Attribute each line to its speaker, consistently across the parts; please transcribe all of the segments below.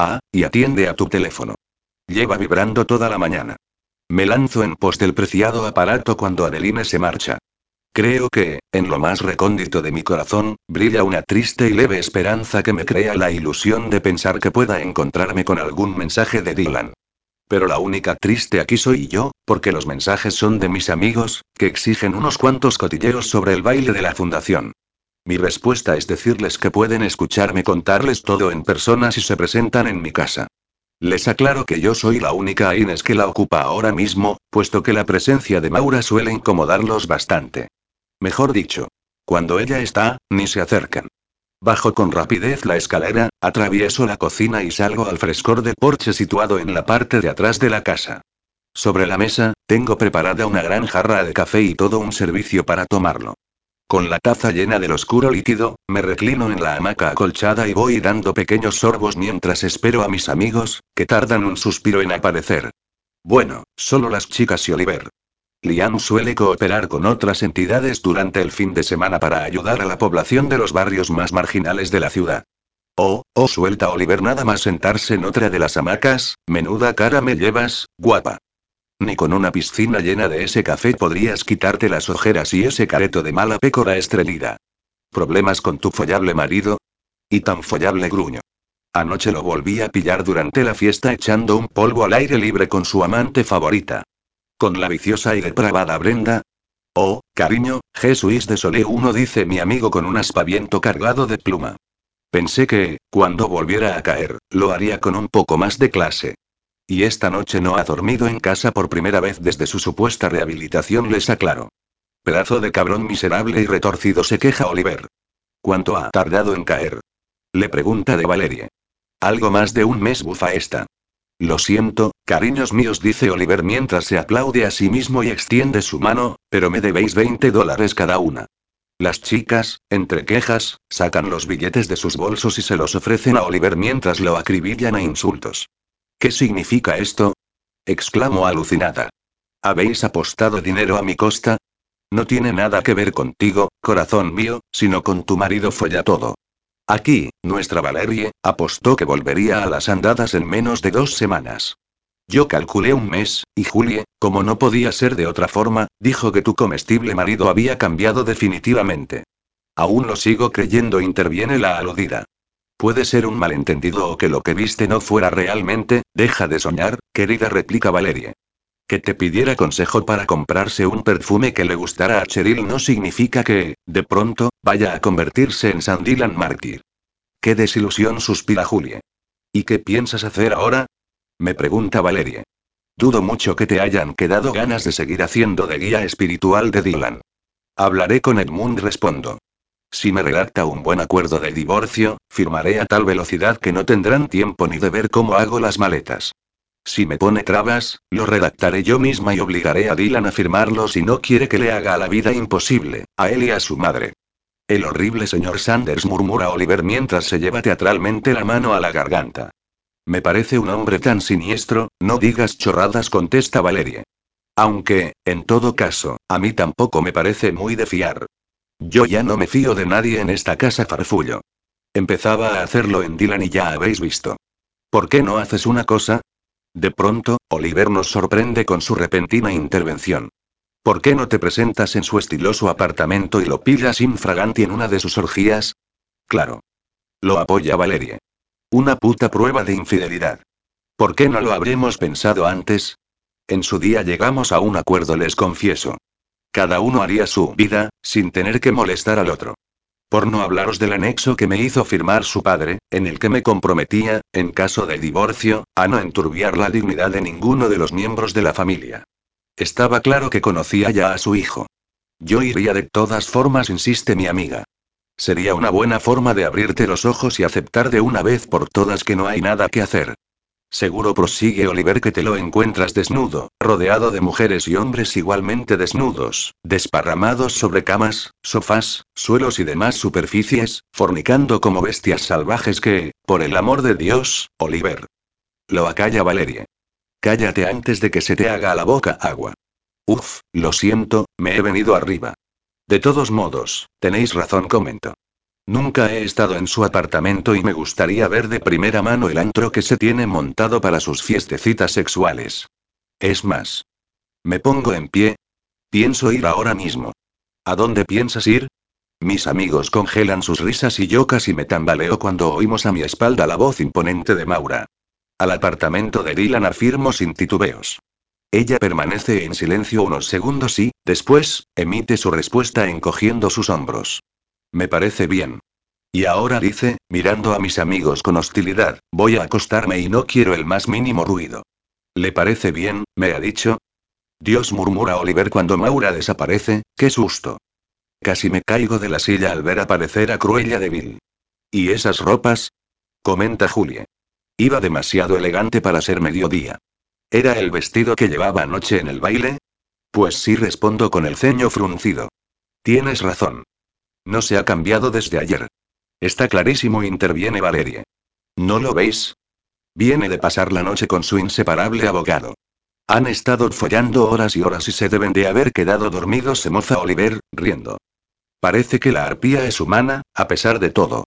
Speaker 1: Ah, y atiende a tu teléfono. Lleva vibrando toda la mañana. Me lanzo en pos del preciado aparato cuando Adeline se marcha. Creo que, en lo más recóndito de mi corazón, brilla una triste y leve esperanza que me crea la ilusión de pensar que pueda encontrarme con algún mensaje de Dylan. Pero la única triste aquí soy yo, porque los mensajes son de mis amigos, que exigen unos cuantos cotilleos sobre el baile de la fundación. Mi respuesta es decirles que pueden escucharme contarles todo en persona si se presentan en mi casa. Les aclaro que yo soy la única Inés que la ocupa ahora mismo, puesto que la presencia de Maura suele incomodarlos bastante. Mejor dicho, cuando ella está, ni se acercan. Bajo con rapidez la escalera, atravieso la cocina y salgo al frescor del porche situado en la parte de atrás de la casa. Sobre la mesa, tengo preparada una gran jarra de café y todo un servicio para tomarlo. Con la taza llena del oscuro líquido, me reclino en la hamaca acolchada y voy dando pequeños sorbos mientras espero a mis amigos, que tardan un suspiro en aparecer. Bueno, solo las chicas y Oliver. Liam suele cooperar con otras entidades durante el fin de semana para ayudar a la población de los barrios más marginales de la ciudad. Oh, oh, suelta Oliver nada más sentarse en otra de las hamacas, menuda cara me llevas, guapa. Ni con una piscina llena de ese café podrías quitarte las ojeras y ese careto de mala pécora estrelida. ¿Problemas con tu follable marido? Y tan follable gruño. Anoche lo volví a pillar durante la fiesta echando un polvo al aire libre con su amante favorita. ¿Con la viciosa y depravada Brenda? Oh, cariño, Jesús de Solé uno dice mi amigo con un aspaviento cargado de pluma. Pensé que, cuando volviera a caer, lo haría con un poco más de clase. Y esta noche no ha dormido en casa por primera vez desde su supuesta rehabilitación, les aclaro. Pedazo de cabrón miserable y retorcido se queja Oliver. ¿Cuánto ha tardado en caer? Le pregunta de Valerie. Algo más de un mes bufa esta. Lo siento, cariños míos, dice Oliver mientras se aplaude a sí mismo y extiende su mano, pero me debéis 20 dólares cada una. Las chicas, entre quejas, sacan los billetes de sus bolsos y se los ofrecen a Oliver mientras lo acribillan a insultos. ¿Qué significa esto? exclamó alucinada. ¿Habéis apostado dinero a mi costa? No tiene nada que ver contigo, corazón mío, sino con tu marido folla todo. Aquí, nuestra Valerie, apostó que volvería a las andadas en menos de dos semanas. Yo calculé un mes, y Julie, como no podía ser de otra forma, dijo que tu comestible marido había cambiado definitivamente. Aún lo sigo creyendo, interviene la aludida. Puede ser un malentendido o que lo que viste no fuera realmente, deja de soñar, querida, replica Valerie. Que te pidiera consejo para comprarse un perfume que le gustara a Cheryl no significa que, de pronto, vaya a convertirse en Sandilan mártir. Qué desilusión suspira Julie. ¿Y qué piensas hacer ahora? Me pregunta Valerie. Dudo mucho que te hayan quedado ganas de seguir haciendo de guía espiritual de Dylan. Hablaré con Edmund, respondo. Si me redacta un buen acuerdo de divorcio, firmaré a tal velocidad que no tendrán tiempo ni de ver cómo hago las maletas. Si me pone trabas, lo redactaré yo misma y obligaré a Dylan a firmarlo si no quiere que le haga la vida imposible, a él y a su madre. El horrible señor Sanders murmura Oliver mientras se lleva teatralmente la mano a la garganta. Me parece un hombre tan siniestro, no digas chorradas, contesta Valerie. Aunque, en todo caso, a mí tampoco me parece muy de fiar. Yo ya no me fío de nadie en esta casa farfullo. Empezaba a hacerlo en Dylan y ya habéis visto. ¿Por qué no haces una cosa? De pronto, Oliver nos sorprende con su repentina intervención. ¿Por qué no te presentas en su estiloso apartamento y lo pillas infraganti en una de sus orgías? Claro. Lo apoya Valerie. Una puta prueba de infidelidad. ¿Por qué no lo habremos pensado antes? En su día llegamos a un acuerdo, les confieso. Cada uno haría su vida, sin tener que molestar al otro. Por no hablaros del anexo que me hizo firmar su padre, en el que me comprometía, en caso de divorcio, a no enturbiar la dignidad de ninguno de los miembros de la familia. Estaba claro que conocía ya a su hijo. Yo iría de todas formas, insiste mi amiga. Sería una buena forma de abrirte los ojos y aceptar de una vez por todas que no hay nada que hacer. Seguro prosigue Oliver que te lo encuentras desnudo, rodeado de mujeres y hombres igualmente desnudos, desparramados sobre camas, sofás, suelos y demás superficies, fornicando como bestias salvajes que, por el amor de Dios, Oliver. Lo acalla Valerie. Cállate antes de que se te haga la boca agua. Uf, lo siento, me he venido arriba. De todos modos, tenéis razón, comento. Nunca he estado en su apartamento y me gustaría ver de primera mano el antro que se tiene montado para sus fiestecitas sexuales. Es más. Me pongo en pie. Pienso ir ahora mismo. ¿A dónde piensas ir? Mis amigos congelan sus risas y yo casi me tambaleo cuando oímos a mi espalda la voz imponente de Maura. Al apartamento de Dylan afirmo sin titubeos. Ella permanece en silencio unos segundos y, después, emite su respuesta encogiendo sus hombros. Me parece bien. Y ahora dice, mirando a mis amigos con hostilidad, voy a acostarme y no quiero el más mínimo ruido. ¿Le parece bien? me ha dicho. Dios murmura Oliver cuando Maura desaparece, qué susto. Casi me caigo de la silla al ver aparecer a Cruella de Bill. ¿Y esas ropas? comenta Julie. Iba demasiado elegante para ser mediodía. ¿Era el vestido que llevaba anoche en el baile? Pues sí respondo con el ceño fruncido. Tienes razón. No se ha cambiado desde ayer. Está clarísimo, interviene Valerie. ¿No lo veis? Viene de pasar la noche con su inseparable abogado. Han estado follando horas y horas y se deben de haber quedado dormidos, se moza Oliver, riendo. Parece que la arpía es humana, a pesar de todo.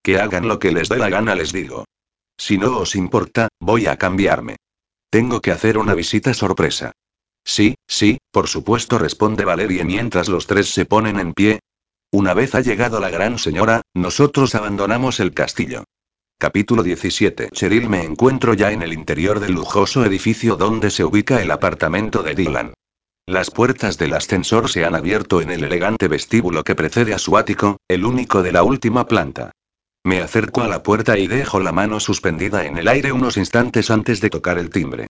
Speaker 1: Que hagan lo que les dé la gana, les digo. Si no os importa, voy a cambiarme. Tengo que hacer una visita sorpresa. Sí, sí, por supuesto, responde Valerie mientras los tres se ponen en pie. Una vez ha llegado la gran señora, nosotros abandonamos el castillo. Capítulo 17. Cheryl me encuentro ya en el interior del lujoso edificio donde se ubica el apartamento de Dylan. Las puertas del ascensor se han abierto en el elegante vestíbulo que precede a su ático, el único de la última planta. Me acerco a la puerta y dejo la mano suspendida en el aire unos instantes antes de tocar el timbre.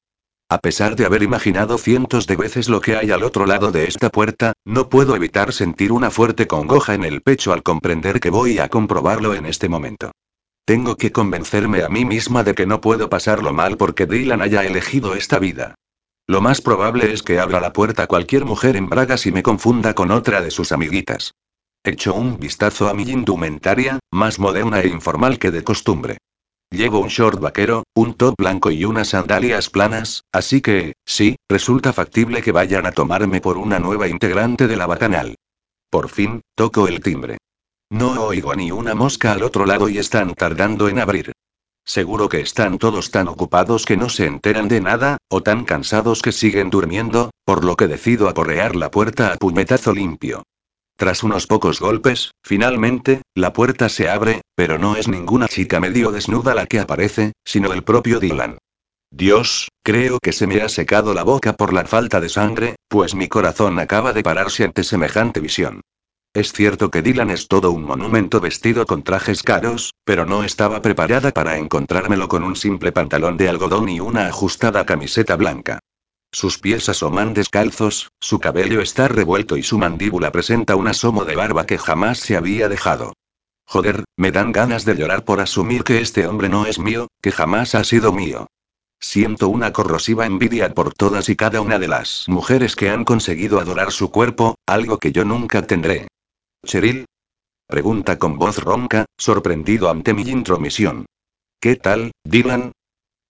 Speaker 1: A pesar de haber imaginado cientos de veces lo que hay al otro lado de esta puerta, no puedo evitar sentir una fuerte congoja en el pecho al comprender que voy a comprobarlo en este momento. Tengo que convencerme a mí misma de que no puedo pasarlo mal porque Dylan haya elegido esta vida. Lo más probable es que abra la puerta cualquier mujer en bragas y me confunda con otra de sus amiguitas. Echo un vistazo a mi indumentaria, más moderna e informal que de costumbre. Llevo un short vaquero, un top blanco y unas sandalias planas, así que, sí, resulta factible que vayan a tomarme por una nueva integrante de la bacanal. Por fin, toco el timbre. No oigo ni una mosca al otro lado y están tardando en abrir. Seguro que están todos tan ocupados que no se enteran de nada, o tan cansados que siguen durmiendo, por lo que decido aporrear la puerta a puñetazo limpio. Tras unos pocos golpes, finalmente, la puerta se abre, pero no es ninguna chica medio desnuda la que aparece, sino el propio Dylan. Dios, creo que se me ha secado la boca por la falta de sangre, pues mi corazón acaba de pararse ante semejante visión. Es cierto que Dylan es todo un monumento vestido con trajes caros, pero no estaba preparada para encontrármelo con un simple pantalón de algodón y una ajustada camiseta blanca. Sus pies asoman descalzos, su cabello está revuelto y su mandíbula presenta un asomo de barba que jamás se había dejado. Joder, me dan ganas de llorar por asumir que este hombre no es mío, que jamás ha sido mío. Siento una corrosiva envidia por todas y cada una de las mujeres que han conseguido adorar su cuerpo, algo que yo nunca tendré. Cheryl? Pregunta con voz ronca, sorprendido ante mi intromisión. ¿Qué tal, Dylan?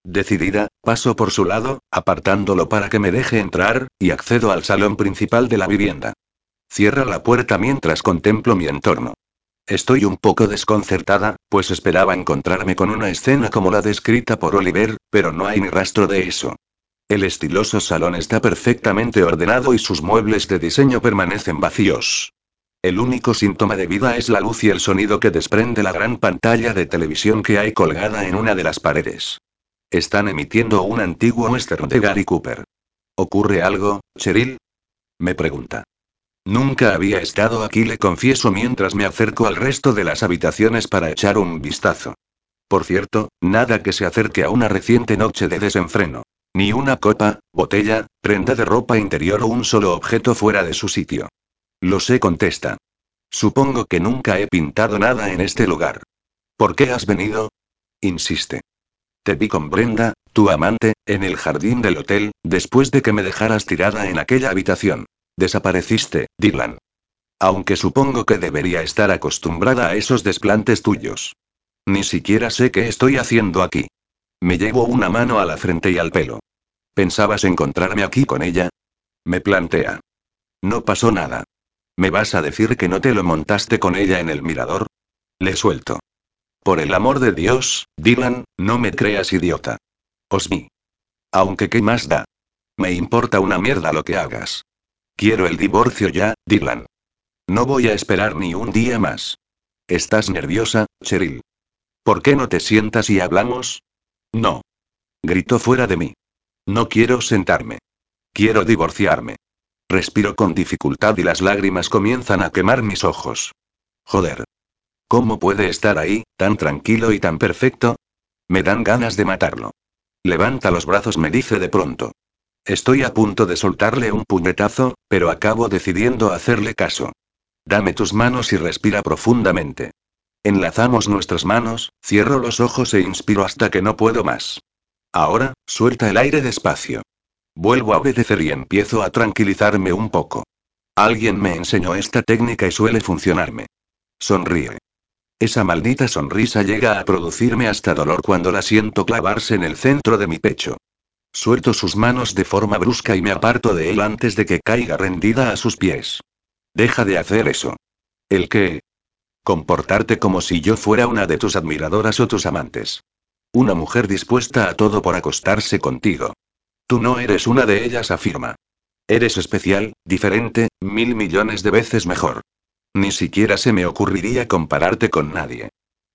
Speaker 1: Decidida, paso por su lado, apartándolo para que me deje entrar, y accedo al salón principal de la vivienda. Cierra la puerta mientras contemplo mi entorno. Estoy un poco desconcertada, pues esperaba encontrarme con una escena como la descrita por Oliver, pero no hay ni rastro de eso. El estiloso salón está perfectamente ordenado y sus muebles de diseño permanecen vacíos. El único síntoma de vida es la luz y el sonido que desprende la gran pantalla de televisión que hay colgada en una de las paredes. Están emitiendo un antiguo western de Gary Cooper. ¿Ocurre algo, Cheryl? Me pregunta. Nunca había estado aquí, le confieso mientras me acerco al resto de las habitaciones para echar un vistazo. Por cierto, nada que se acerque a una reciente noche de desenfreno. Ni una copa, botella, prenda de ropa interior o un solo objeto fuera de su sitio. Lo sé, contesta. Supongo que nunca he pintado nada en este lugar. ¿Por qué has venido? Insiste. Te vi con Brenda, tu amante, en el jardín del hotel, después de que me dejaras tirada en aquella habitación. Desapareciste, Dylan. Aunque supongo que debería estar acostumbrada a esos desplantes tuyos. Ni siquiera sé qué estoy haciendo aquí. Me llevo una mano a la frente y al pelo. ¿Pensabas encontrarme aquí con ella? Me plantea. No pasó nada. ¿Me vas a decir que no te lo montaste con ella en el mirador? Le suelto. Por el amor de Dios, Dylan, no me creas idiota. Osmi. Aunque qué más da. Me importa una mierda lo que hagas. Quiero el divorcio ya, Dylan. No voy a esperar ni un día más. ¿Estás nerviosa, Cheryl? ¿Por qué no te sientas y hablamos? No. Gritó fuera de mí. No quiero sentarme. Quiero divorciarme. Respiro con dificultad y las lágrimas comienzan a quemar mis ojos. Joder. ¿Cómo puede estar ahí, tan tranquilo y tan perfecto? Me dan ganas de matarlo. Levanta los brazos, me dice de pronto. Estoy a punto de soltarle un puñetazo, pero acabo decidiendo hacerle caso. Dame tus manos y respira profundamente. Enlazamos nuestras manos, cierro los ojos e inspiro hasta que no puedo más. Ahora, suelta el aire despacio. Vuelvo a obedecer y empiezo a tranquilizarme un poco. Alguien me enseñó esta técnica y suele funcionarme. Sonríe. Esa maldita sonrisa llega a producirme hasta dolor cuando la siento clavarse en el centro de mi pecho. Suelto sus manos de forma brusca y me aparto de él antes de que caiga rendida a sus pies. Deja de hacer eso. ¿El qué? Comportarte como si yo fuera una de tus admiradoras o tus amantes. Una mujer dispuesta a todo por acostarse contigo. Tú no eres una de ellas, afirma. Eres especial, diferente, mil millones de veces mejor. Ni siquiera se me ocurriría compararte con nadie.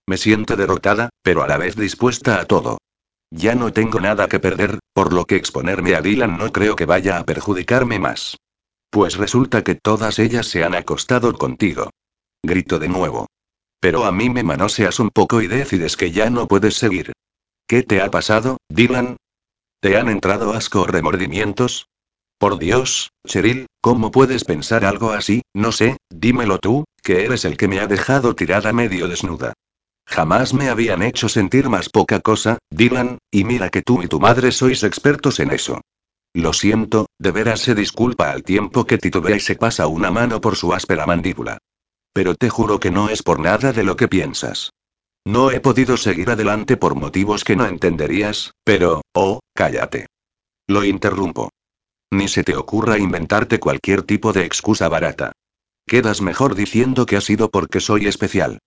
Speaker 1: Me siento derrotada, pero a la vez dispuesta a todo. Ya no tengo nada que perder, por lo que exponerme a Dylan no creo que vaya a perjudicarme más. Pues resulta que todas ellas se han acostado contigo. Grito de nuevo. Pero a mí me manoseas un poco y decides que ya no puedes seguir. ¿Qué te ha pasado, Dylan? ¿Te han entrado asco o remordimientos? Por Dios, Cheryl, ¿cómo puedes pensar algo así? No sé, dímelo tú, que eres el que me ha dejado tirada medio desnuda. Jamás me habían hecho sentir más poca cosa, Dylan, y mira que tú y tu madre sois expertos en eso. Lo siento, de veras se disculpa al tiempo que titubea y se pasa una mano por su áspera mandíbula. Pero te juro que no es por nada de lo que piensas. No he podido seguir adelante por motivos que no entenderías, pero, oh, cállate. Lo interrumpo. Ni se te ocurra inventarte cualquier tipo de excusa barata. Quedas mejor diciendo que ha sido porque soy especial.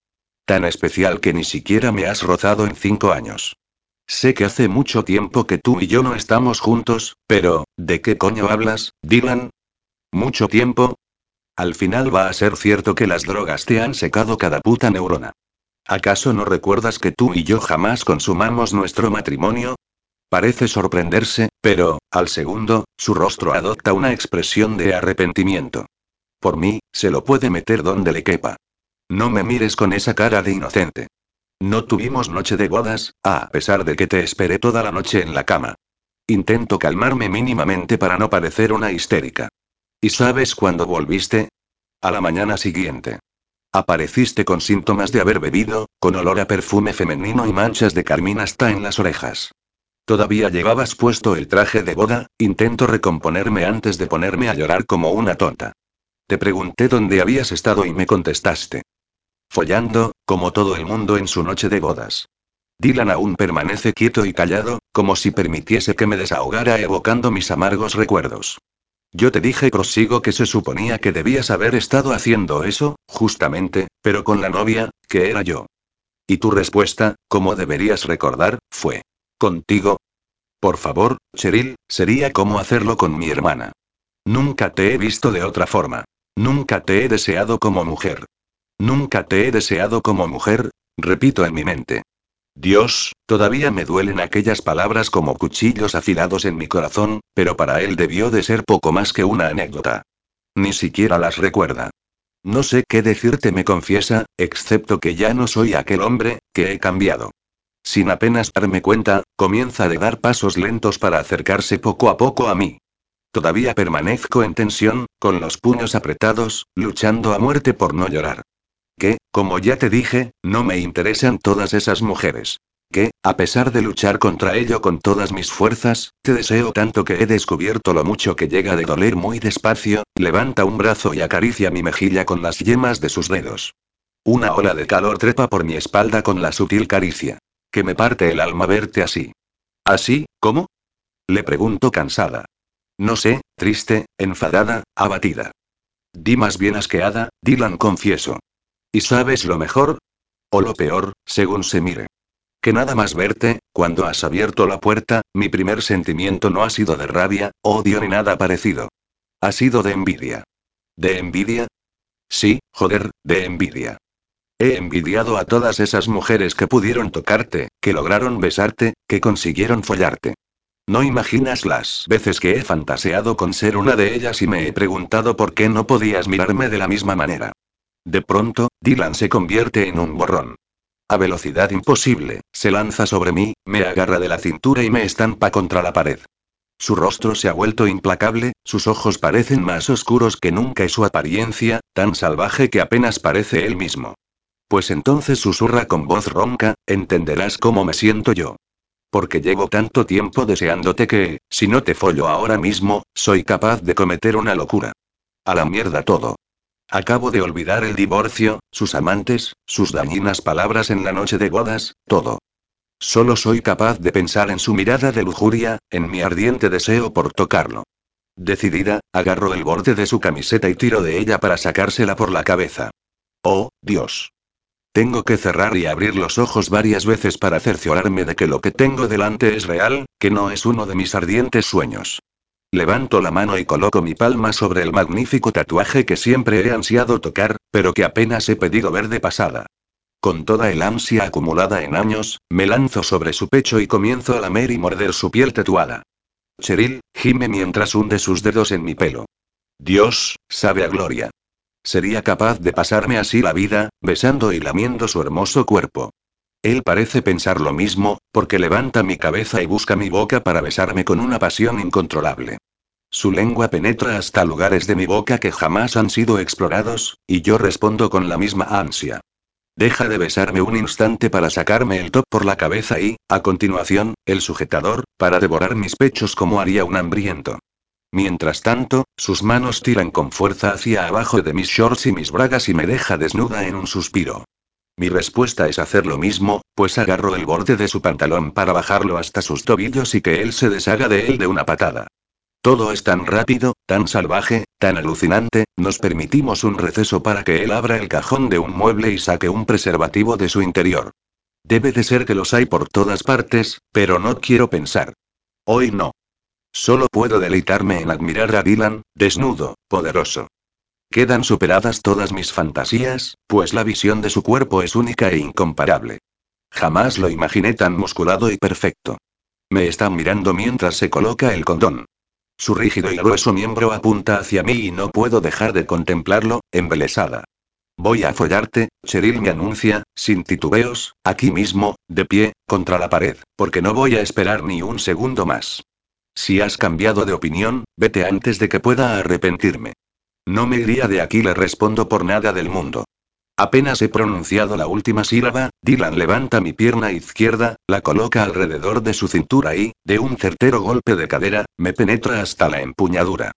Speaker 1: Tan especial que ni siquiera me has rozado en cinco años. Sé que hace mucho tiempo que tú y yo no estamos juntos, pero, ¿de qué coño hablas, Dylan? ¿Mucho tiempo? Al final va a ser cierto que las drogas te han secado cada puta neurona. ¿Acaso no recuerdas que tú y yo jamás consumamos nuestro matrimonio? Parece sorprenderse, pero, al segundo, su rostro adopta una expresión de arrepentimiento. Por mí, se lo puede meter donde le quepa. No me mires con esa cara de inocente. No tuvimos noche de bodas, a pesar de que te esperé toda la noche en la cama. Intento calmarme mínimamente para no parecer una histérica. ¿Y sabes cuándo volviste? A la mañana siguiente. Apareciste con síntomas de haber bebido, con olor a perfume femenino y manchas de carmín hasta en las orejas. Todavía llevabas puesto el traje de boda, intento recomponerme antes de ponerme a llorar como una tonta. Te pregunté dónde habías estado y me contestaste. Follando, como todo el mundo en su noche de bodas. Dylan aún permanece quieto y callado, como si permitiese que me desahogara evocando mis amargos recuerdos. Yo te dije, prosigo, que se suponía que debías haber estado haciendo eso, justamente, pero con la novia, que era yo. Y tu respuesta, como deberías recordar, fue. ¿Contigo? Por favor, Cheryl, sería como hacerlo con mi hermana. Nunca te he visto de otra forma. Nunca te he deseado como mujer. Nunca te he deseado como mujer, repito en mi mente. Dios, todavía me duelen aquellas palabras como cuchillos afilados en mi corazón, pero para él debió de ser poco más que una anécdota. Ni siquiera las recuerda. No sé qué decirte, me confiesa, excepto que ya no soy aquel hombre, que he cambiado. Sin apenas darme cuenta, comienza a dar pasos lentos para acercarse poco a poco a mí. Todavía permanezco en tensión, con los puños apretados, luchando a muerte por no llorar. Que, como ya te dije, no me interesan todas esas mujeres. Que, a pesar de luchar contra ello con todas mis fuerzas, te deseo tanto que he descubierto lo mucho que llega de doler muy despacio, levanta un brazo y acaricia mi mejilla con las yemas de sus dedos. Una ola de calor trepa por mi espalda con la sutil caricia. Que me parte el alma verte así. ¿Así, cómo? Le pregunto cansada. No sé, triste, enfadada, abatida. Di más bien asqueada, Dylan confieso. ¿Y sabes lo mejor? O lo peor, según se mire. Que nada más verte, cuando has abierto la puerta, mi primer sentimiento no ha sido de rabia, odio ni nada parecido. Ha sido de envidia. ¿De envidia? Sí, joder, de envidia. He envidiado a todas esas mujeres que pudieron tocarte, que lograron besarte, que consiguieron follarte. No imaginas las veces que he fantaseado con ser una de ellas y me he preguntado por qué no podías mirarme de la misma manera. De pronto, Dylan se convierte en un borrón. A velocidad imposible, se lanza sobre mí, me agarra de la cintura y me estampa contra la pared. Su rostro se ha vuelto implacable, sus ojos parecen más oscuros que nunca y su apariencia, tan salvaje que apenas parece él mismo. Pues entonces susurra con voz ronca, entenderás cómo me siento yo. Porque llevo tanto tiempo deseándote que, si no te follo ahora mismo, soy capaz de cometer una locura. A la mierda todo. Acabo de olvidar el divorcio, sus amantes, sus dañinas palabras en la noche de bodas, todo. Solo soy capaz de pensar en su mirada de lujuria, en mi ardiente deseo por tocarlo. Decidida, agarro el borde de su camiseta y tiro de ella para sacársela por la cabeza. Oh, Dios. Tengo que cerrar y abrir los ojos varias veces para cerciorarme de que lo que tengo delante es real, que no es uno de mis ardientes sueños. Levanto la mano y coloco mi palma sobre el magnífico tatuaje que siempre he ansiado tocar, pero que apenas he pedido ver de pasada. Con toda el ansia acumulada en años, me lanzo sobre su pecho y comienzo a lamer y morder su piel tatuada. Cheryl, gime mientras hunde sus dedos en mi pelo. Dios, sabe a gloria. Sería capaz de pasarme así la vida, besando y lamiendo su hermoso cuerpo. Él parece pensar lo mismo, porque levanta mi cabeza y busca mi boca para besarme con una pasión incontrolable. Su lengua penetra hasta lugares de mi boca que jamás han sido explorados, y yo respondo con la misma ansia. Deja de besarme un instante para sacarme el top por la cabeza y, a continuación, el sujetador, para devorar mis pechos como haría un hambriento. Mientras tanto, sus manos tiran con fuerza hacia abajo de mis shorts y mis bragas y me deja desnuda en un suspiro. Mi respuesta es hacer lo mismo, pues agarro el borde de su pantalón para bajarlo hasta sus tobillos y que él se deshaga de él de una patada. Todo es tan rápido, tan salvaje, tan alucinante, nos permitimos un receso para que él abra el cajón de un mueble y saque un preservativo de su interior. Debe de ser que los hay por todas partes, pero no quiero pensar. Hoy no. Solo puedo deleitarme en admirar a Dylan, desnudo, poderoso. Quedan superadas todas mis fantasías, pues la visión de su cuerpo es única e incomparable. Jamás lo imaginé tan musculado y perfecto. Me está mirando mientras se coloca el condón. Su rígido y grueso miembro apunta hacia mí y no puedo dejar de contemplarlo, embelesada. Voy a follarte, Cheryl me anuncia, sin titubeos, aquí mismo, de pie, contra la pared, porque no voy a esperar ni un segundo más. Si has cambiado de opinión, vete antes de que pueda arrepentirme. No me iría de aquí, le respondo por nada del mundo. Apenas he pronunciado la última sílaba, Dylan levanta mi pierna izquierda, la coloca alrededor de su cintura y, de un certero golpe de cadera, me penetra hasta la empuñadura.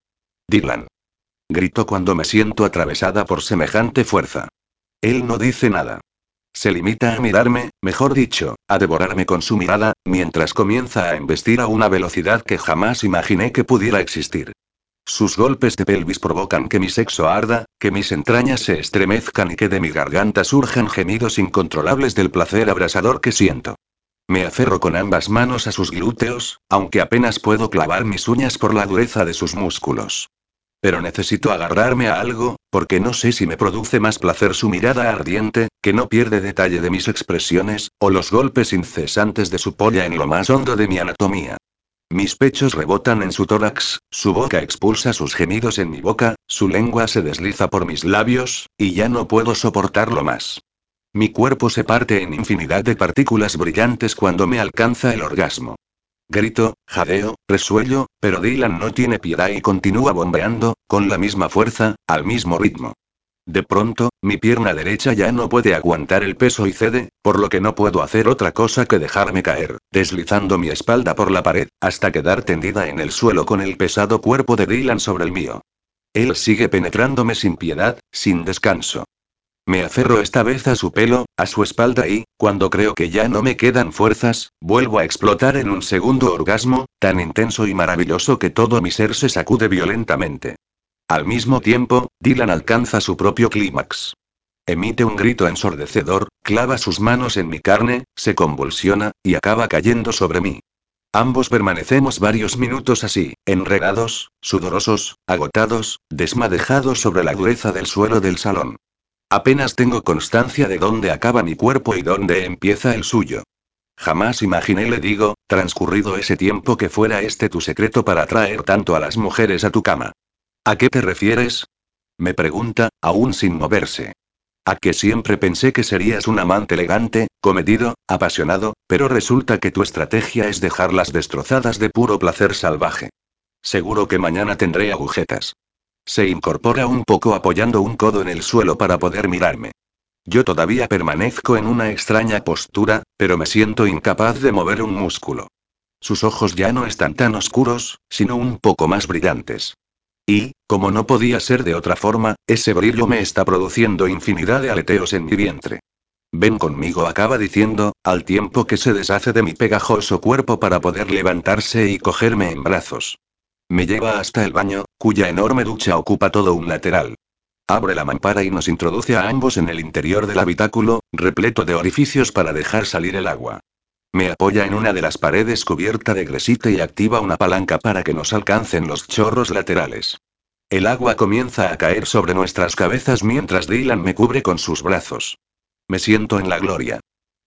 Speaker 1: Dylan. Grito cuando me siento atravesada por semejante fuerza. Él no dice nada. Se limita a mirarme, mejor dicho, a devorarme con su mirada, mientras comienza a embestir a una velocidad que jamás imaginé que pudiera existir. Sus golpes de pelvis provocan que mi sexo arda, que mis entrañas se estremezcan y que de mi garganta surjan gemidos incontrolables del placer abrasador que siento. Me aferro con ambas manos a sus glúteos, aunque apenas puedo clavar mis uñas por la dureza de sus músculos. Pero necesito agarrarme a algo, porque no sé si me produce más placer su mirada ardiente, que no pierde detalle de mis expresiones, o los golpes incesantes de su polla en lo más hondo de mi anatomía. Mis pechos rebotan en su tórax, su boca expulsa sus gemidos en mi boca, su lengua se desliza por mis labios, y ya no puedo soportarlo más. Mi cuerpo se parte en infinidad de partículas brillantes cuando me alcanza el orgasmo. Grito, jadeo, resuello, pero Dylan no tiene piedad y continúa bombeando, con la misma fuerza, al mismo ritmo. De pronto, mi pierna derecha ya no puede aguantar el peso y cede, por lo que no puedo hacer otra cosa que dejarme caer, deslizando mi espalda por la pared, hasta quedar tendida en el suelo con el pesado cuerpo de Dylan sobre el mío. Él sigue penetrándome sin piedad, sin descanso. Me aferro esta vez a su pelo, a su espalda y, cuando creo que ya no me quedan fuerzas, vuelvo a explotar en un segundo orgasmo, tan intenso y maravilloso que todo mi ser se sacude violentamente. Al mismo tiempo, Dylan alcanza su propio clímax. Emite un grito ensordecedor, clava sus manos en mi carne, se convulsiona, y acaba cayendo sobre mí. Ambos permanecemos varios minutos así, enredados, sudorosos, agotados, desmadejados sobre la dureza del suelo del salón. Apenas tengo constancia de dónde acaba mi cuerpo y dónde empieza el suyo. Jamás imaginé, le digo, transcurrido ese tiempo que fuera este tu secreto para atraer tanto a las mujeres a tu cama. ¿A qué te refieres? Me pregunta, aún sin moverse. A que siempre pensé que serías un amante elegante, comedido, apasionado, pero resulta que tu estrategia es dejarlas destrozadas de puro placer salvaje. Seguro que mañana tendré agujetas. Se incorpora un poco apoyando un codo en el suelo para poder mirarme. Yo todavía permanezco en una extraña postura, pero me siento incapaz de mover un músculo. Sus ojos ya no están tan oscuros, sino un poco más brillantes. Y, como no podía ser de otra forma, ese brillo me está produciendo infinidad de aleteos en mi vientre. Ven conmigo, acaba diciendo, al tiempo que se deshace de mi pegajoso cuerpo para poder levantarse y cogerme en brazos. Me lleva hasta el baño, cuya enorme ducha ocupa todo un lateral. Abre la mampara y nos introduce a ambos en el interior del habitáculo, repleto de orificios para dejar salir el agua. Me apoya en una de las paredes cubierta de gresite y activa una palanca para que nos alcancen los chorros laterales. El agua comienza a caer sobre nuestras cabezas mientras Dylan me cubre con sus brazos. Me siento en la gloria.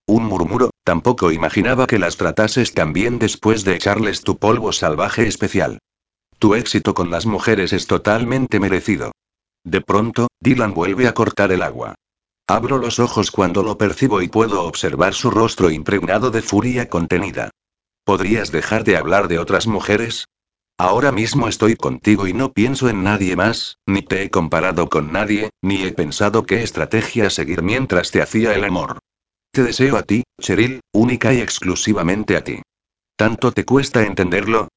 Speaker 1: Un murmuro, tampoco imaginaba que las tratases tan bien después de echarles tu polvo salvaje especial. Tu éxito con las mujeres es totalmente merecido. De pronto, Dylan vuelve a cortar el agua. Abro los ojos cuando lo percibo y puedo observar su rostro impregnado de furia contenida. ¿Podrías dejar de hablar de otras mujeres? Ahora mismo estoy contigo y no pienso en nadie más, ni te he comparado con nadie, ni he pensado qué estrategia seguir mientras te hacía el amor. Te deseo a ti, Cheryl, única y exclusivamente a ti. ¿Tanto te cuesta entenderlo?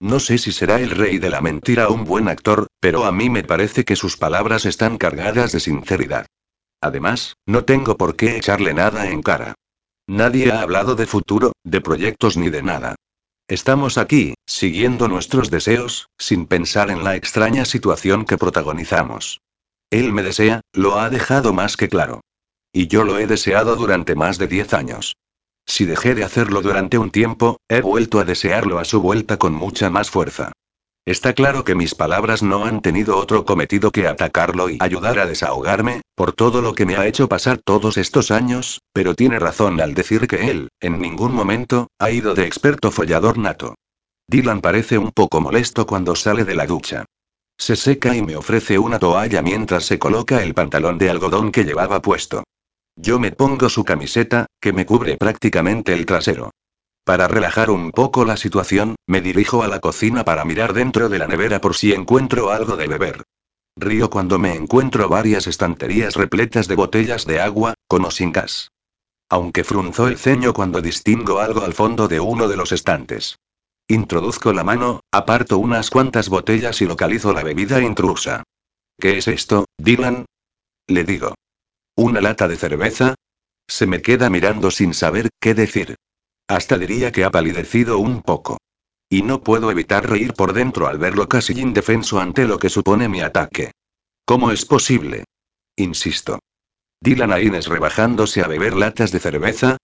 Speaker 1: No sé si será el rey de la mentira un buen actor, pero a mí me parece que sus palabras están cargadas de sinceridad. Además, no tengo por qué echarle nada en cara. Nadie ha hablado de futuro, de proyectos ni de nada. Estamos aquí, siguiendo nuestros deseos, sin pensar en la extraña situación que protagonizamos. Él me desea, lo ha dejado más que claro. Y yo lo he deseado durante más de diez años. Si dejé de hacerlo durante un tiempo, he vuelto a desearlo a su vuelta con mucha más fuerza. Está claro que mis palabras no han tenido otro cometido que atacarlo y ayudar a desahogarme, por todo lo que me ha hecho pasar todos estos años, pero tiene razón al decir que él, en ningún momento, ha ido de experto follador nato. Dylan parece un poco molesto cuando sale de la ducha. Se seca y me ofrece una toalla mientras se coloca el pantalón de algodón que llevaba puesto. Yo me pongo su camiseta, que me cubre prácticamente el trasero. Para relajar un poco la situación, me dirijo a la cocina para mirar dentro de la nevera por si encuentro algo de beber. Río cuando me encuentro varias estanterías repletas de botellas de agua, con o sin gas. Aunque frunzo el ceño cuando distingo algo al fondo de uno de los estantes. Introduzco la mano, aparto unas cuantas botellas y localizo la bebida intrusa. ¿Qué es esto, Dylan? Le digo. ¿Una lata de cerveza? Se me queda mirando sin saber qué decir. Hasta diría que ha palidecido un poco. Y no puedo evitar reír por dentro al verlo casi indefenso ante lo que supone mi ataque. ¿Cómo es posible? Insisto. Dylan Aines rebajándose a beber latas de cerveza.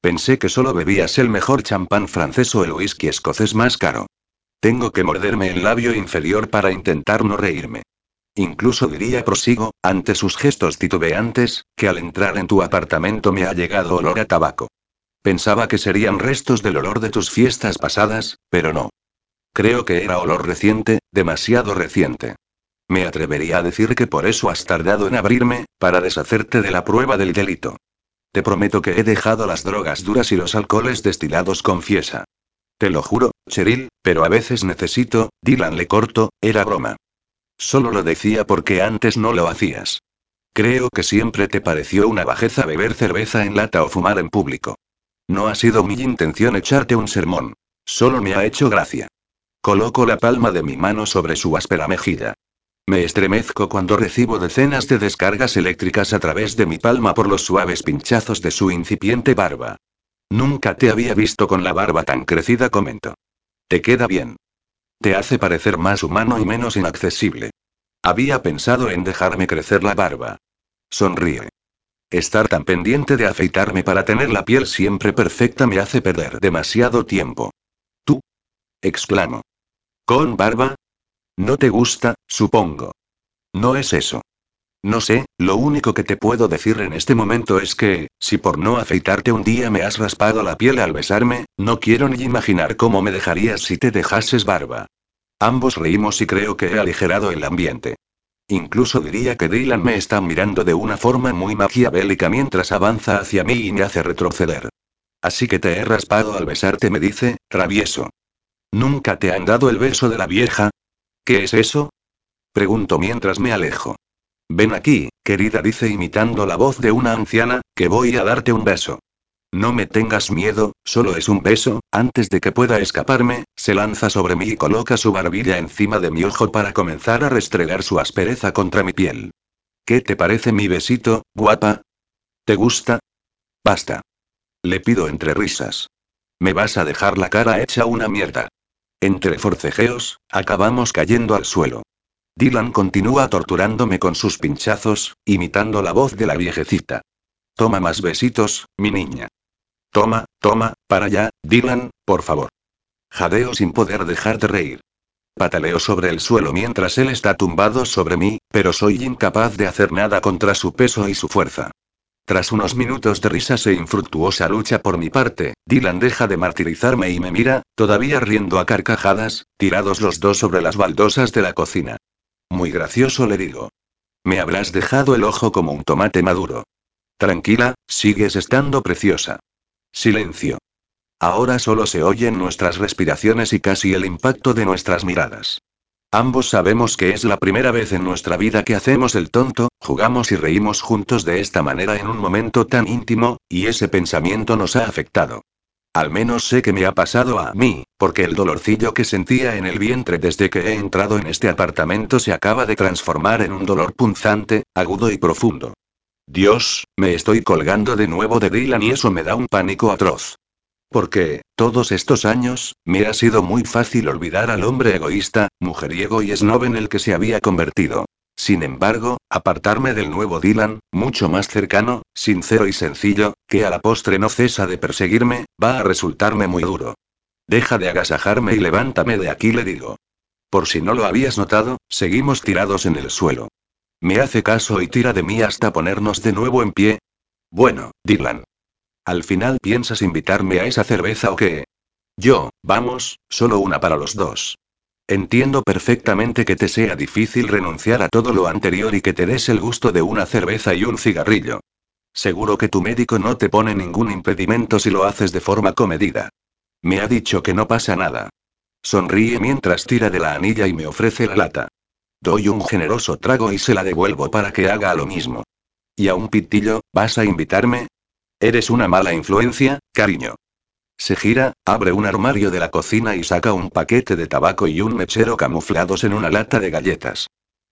Speaker 1: Pensé que solo bebías el mejor champán francés o el whisky escocés más caro. Tengo que morderme el labio inferior para intentar no reírme. Incluso diría prosigo, ante sus gestos titubeantes, que al entrar en tu apartamento me ha llegado olor a tabaco. Pensaba que serían restos del olor de tus fiestas pasadas, pero no. Creo que era olor reciente, demasiado reciente. Me atrevería a decir que por eso has tardado en abrirme, para deshacerte de la prueba del delito. Te prometo que he dejado las drogas duras y los alcoholes destilados, confiesa. Te lo juro, Cheryl, pero a veces necesito, Dylan le corto, era broma. Solo lo decía porque antes no lo hacías. Creo que siempre te pareció una bajeza beber cerveza en lata o fumar en público. No ha sido mi intención echarte un sermón. Solo me ha hecho gracia. Coloco la palma de mi mano sobre su áspera mejilla. Me estremezco cuando recibo decenas de descargas eléctricas a través de mi palma por los suaves pinchazos de su incipiente barba. Nunca te había visto con la barba tan crecida, comento. Te queda bien. Te hace parecer más humano y menos inaccesible. Había pensado en dejarme crecer la barba. Sonríe. Estar tan pendiente de afeitarme para tener la piel siempre perfecta me hace perder demasiado tiempo. ¿Tú? exclamo. ¿Con barba? No te gusta, supongo. No es eso. No sé, lo único que te puedo decir en este momento es que, si por no afeitarte un día me has raspado la piel al besarme, no quiero ni imaginar cómo me dejarías si te dejases barba. Ambos reímos y creo que he aligerado el ambiente. Incluso diría que Dylan me está mirando de una forma muy maquiavélica mientras avanza hacia mí y me hace retroceder. Así que te he raspado al besarte, me dice, travieso. ¿Nunca te han dado el beso de la vieja? ¿Qué es eso? Pregunto mientras me alejo. Ven aquí, querida, dice imitando la voz de una anciana, que voy a darte un beso. No me tengas miedo, solo es un beso, antes de que pueda escaparme, se lanza sobre mí y coloca su barbilla encima de mi ojo para comenzar a restregar su aspereza contra mi piel. ¿Qué te parece mi besito, guapa? ¿Te gusta? Basta. Le pido entre risas. Me vas a dejar la cara hecha una mierda. Entre forcejeos, acabamos cayendo al suelo. Dylan continúa torturándome con sus pinchazos, imitando la voz de la viejecita. Toma más besitos, mi niña. Toma, toma, para allá, Dylan, por favor. Jadeo sin poder dejar de reír. Pataleo sobre el suelo mientras él está tumbado sobre mí, pero soy incapaz de hacer nada contra su peso y su fuerza. Tras unos minutos de risas e infructuosa lucha por mi parte, Dylan deja de martirizarme y me mira, todavía riendo a carcajadas, tirados los dos sobre las baldosas de la cocina. Muy gracioso le digo. Me habrás dejado el ojo como un tomate maduro. Tranquila, sigues estando preciosa. Silencio. Ahora solo se oyen nuestras respiraciones y casi el impacto de nuestras miradas. Ambos sabemos que es la primera vez en nuestra vida que hacemos el tonto, jugamos y reímos juntos de esta manera en un momento tan íntimo, y ese pensamiento nos ha afectado. Al menos sé que me ha pasado a mí, porque el dolorcillo que sentía en el vientre desde que he entrado en este apartamento se acaba de transformar en un dolor punzante, agudo y profundo. Dios, me estoy colgando de nuevo de Dylan y eso me da un pánico atroz. Porque, todos estos años, me ha sido muy fácil olvidar al hombre egoísta, mujeriego y snob en el que se había convertido. Sin embargo, apartarme del nuevo Dylan, mucho más cercano, sincero y sencillo, que a la postre no cesa de perseguirme, va a resultarme muy duro. Deja de agasajarme y levántame de aquí, le digo. Por si no lo habías notado, seguimos tirados en el suelo. Me hace caso y tira de mí hasta ponernos de nuevo en pie. Bueno, Dylan. ¿Al final piensas invitarme a esa cerveza o qué? Yo, vamos, solo una para los dos. Entiendo perfectamente que te sea difícil renunciar a todo lo anterior y que te des el gusto de una cerveza y un cigarrillo. Seguro que tu médico no te pone ningún impedimento si lo haces de forma comedida. Me ha dicho que no pasa nada. Sonríe mientras tira de la anilla y me ofrece la lata. Doy un generoso trago y se la devuelvo para que haga lo mismo. ¿Y a un pitillo, vas a invitarme? Eres una mala influencia, cariño. Se gira, abre un armario de la cocina y saca un paquete de tabaco y un mechero camuflados en una lata de galletas.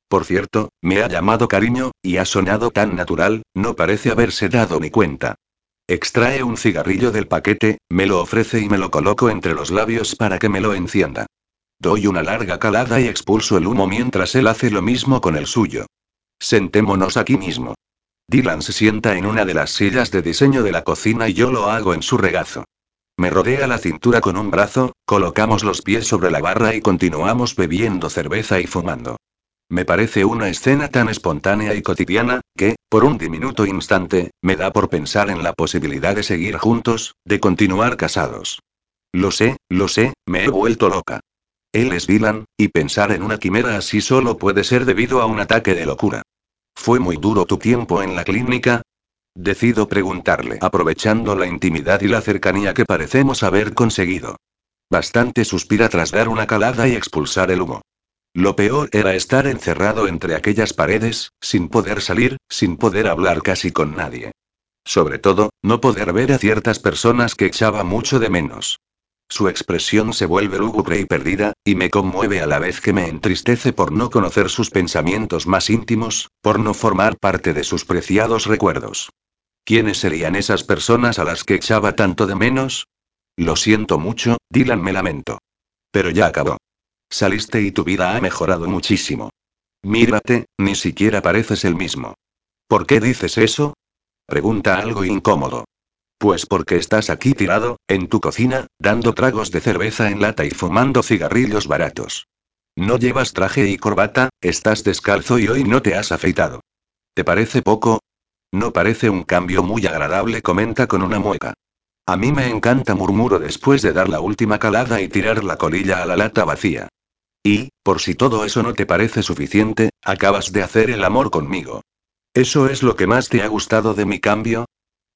Speaker 1: Por cierto, me ha llamado cariño, y ha sonado tan natural, no parece haberse dado ni cuenta. Extrae un cigarrillo del paquete, me lo ofrece y me lo coloco entre los labios para que me lo encienda. Doy una larga calada y expulso el humo mientras él hace lo mismo con el suyo. Sentémonos aquí mismo. Dylan se sienta en una de las sillas de diseño de la cocina y yo lo hago en su regazo. Me rodea la cintura con un brazo, colocamos los pies sobre la barra y continuamos bebiendo cerveza y fumando. Me parece una escena tan espontánea y cotidiana, que, por un diminuto instante, me da por pensar en la posibilidad de seguir juntos, de continuar casados. Lo sé, lo sé, me he vuelto loca. Él es Dylan, y pensar en una quimera así solo puede ser debido a un ataque de locura. ¿Fue muy duro tu tiempo en la clínica? Decido preguntarle, aprovechando la intimidad y la cercanía que parecemos haber conseguido. Bastante suspira tras dar una calada y expulsar el humo. Lo peor era estar encerrado entre aquellas paredes, sin poder salir, sin poder hablar casi con nadie. Sobre todo, no poder ver a ciertas personas que echaba mucho de menos. Su expresión se vuelve lúgubre y perdida, y me conmueve a la vez que me entristece por no conocer sus pensamientos más íntimos, por no formar parte de sus preciados recuerdos. ¿Quiénes serían esas personas a las que echaba tanto de menos? Lo siento mucho, Dylan me lamento. Pero ya acabó. Saliste y tu vida ha mejorado muchísimo. Mírate, ni siquiera pareces el mismo. ¿Por qué dices eso? Pregunta algo incómodo. Pues porque estás aquí tirado, en tu cocina, dando tragos de cerveza en lata y fumando cigarrillos baratos. No llevas traje y corbata, estás descalzo y hoy no te has afeitado. ¿Te parece poco? No parece un cambio muy agradable, comenta con una mueca. A mí me encanta, murmuro después de dar la última calada y tirar la colilla a la lata vacía. Y, por si todo eso no te parece suficiente, acabas de hacer el amor conmigo. ¿Eso es lo que más te ha gustado de mi cambio?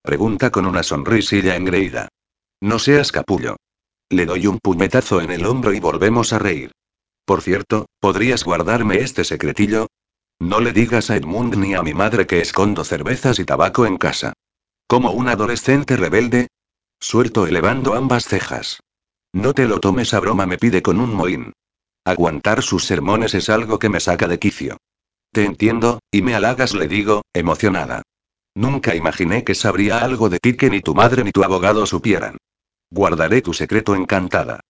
Speaker 1: Pregunta con una sonrisilla engreída. No seas capullo. Le doy un puñetazo en el hombro y volvemos a reír. Por cierto, ¿podrías guardarme este secretillo? No le digas a Edmund ni a mi madre que escondo cervezas y tabaco en casa. Como un adolescente rebelde. Suelto elevando ambas cejas. No te lo tomes a broma, me pide con un mohín. Aguantar sus sermones es algo que me saca de quicio. Te entiendo, y me halagas, le digo, emocionada. Nunca imaginé que sabría algo de ti que ni tu madre ni tu abogado supieran. Guardaré tu secreto encantada.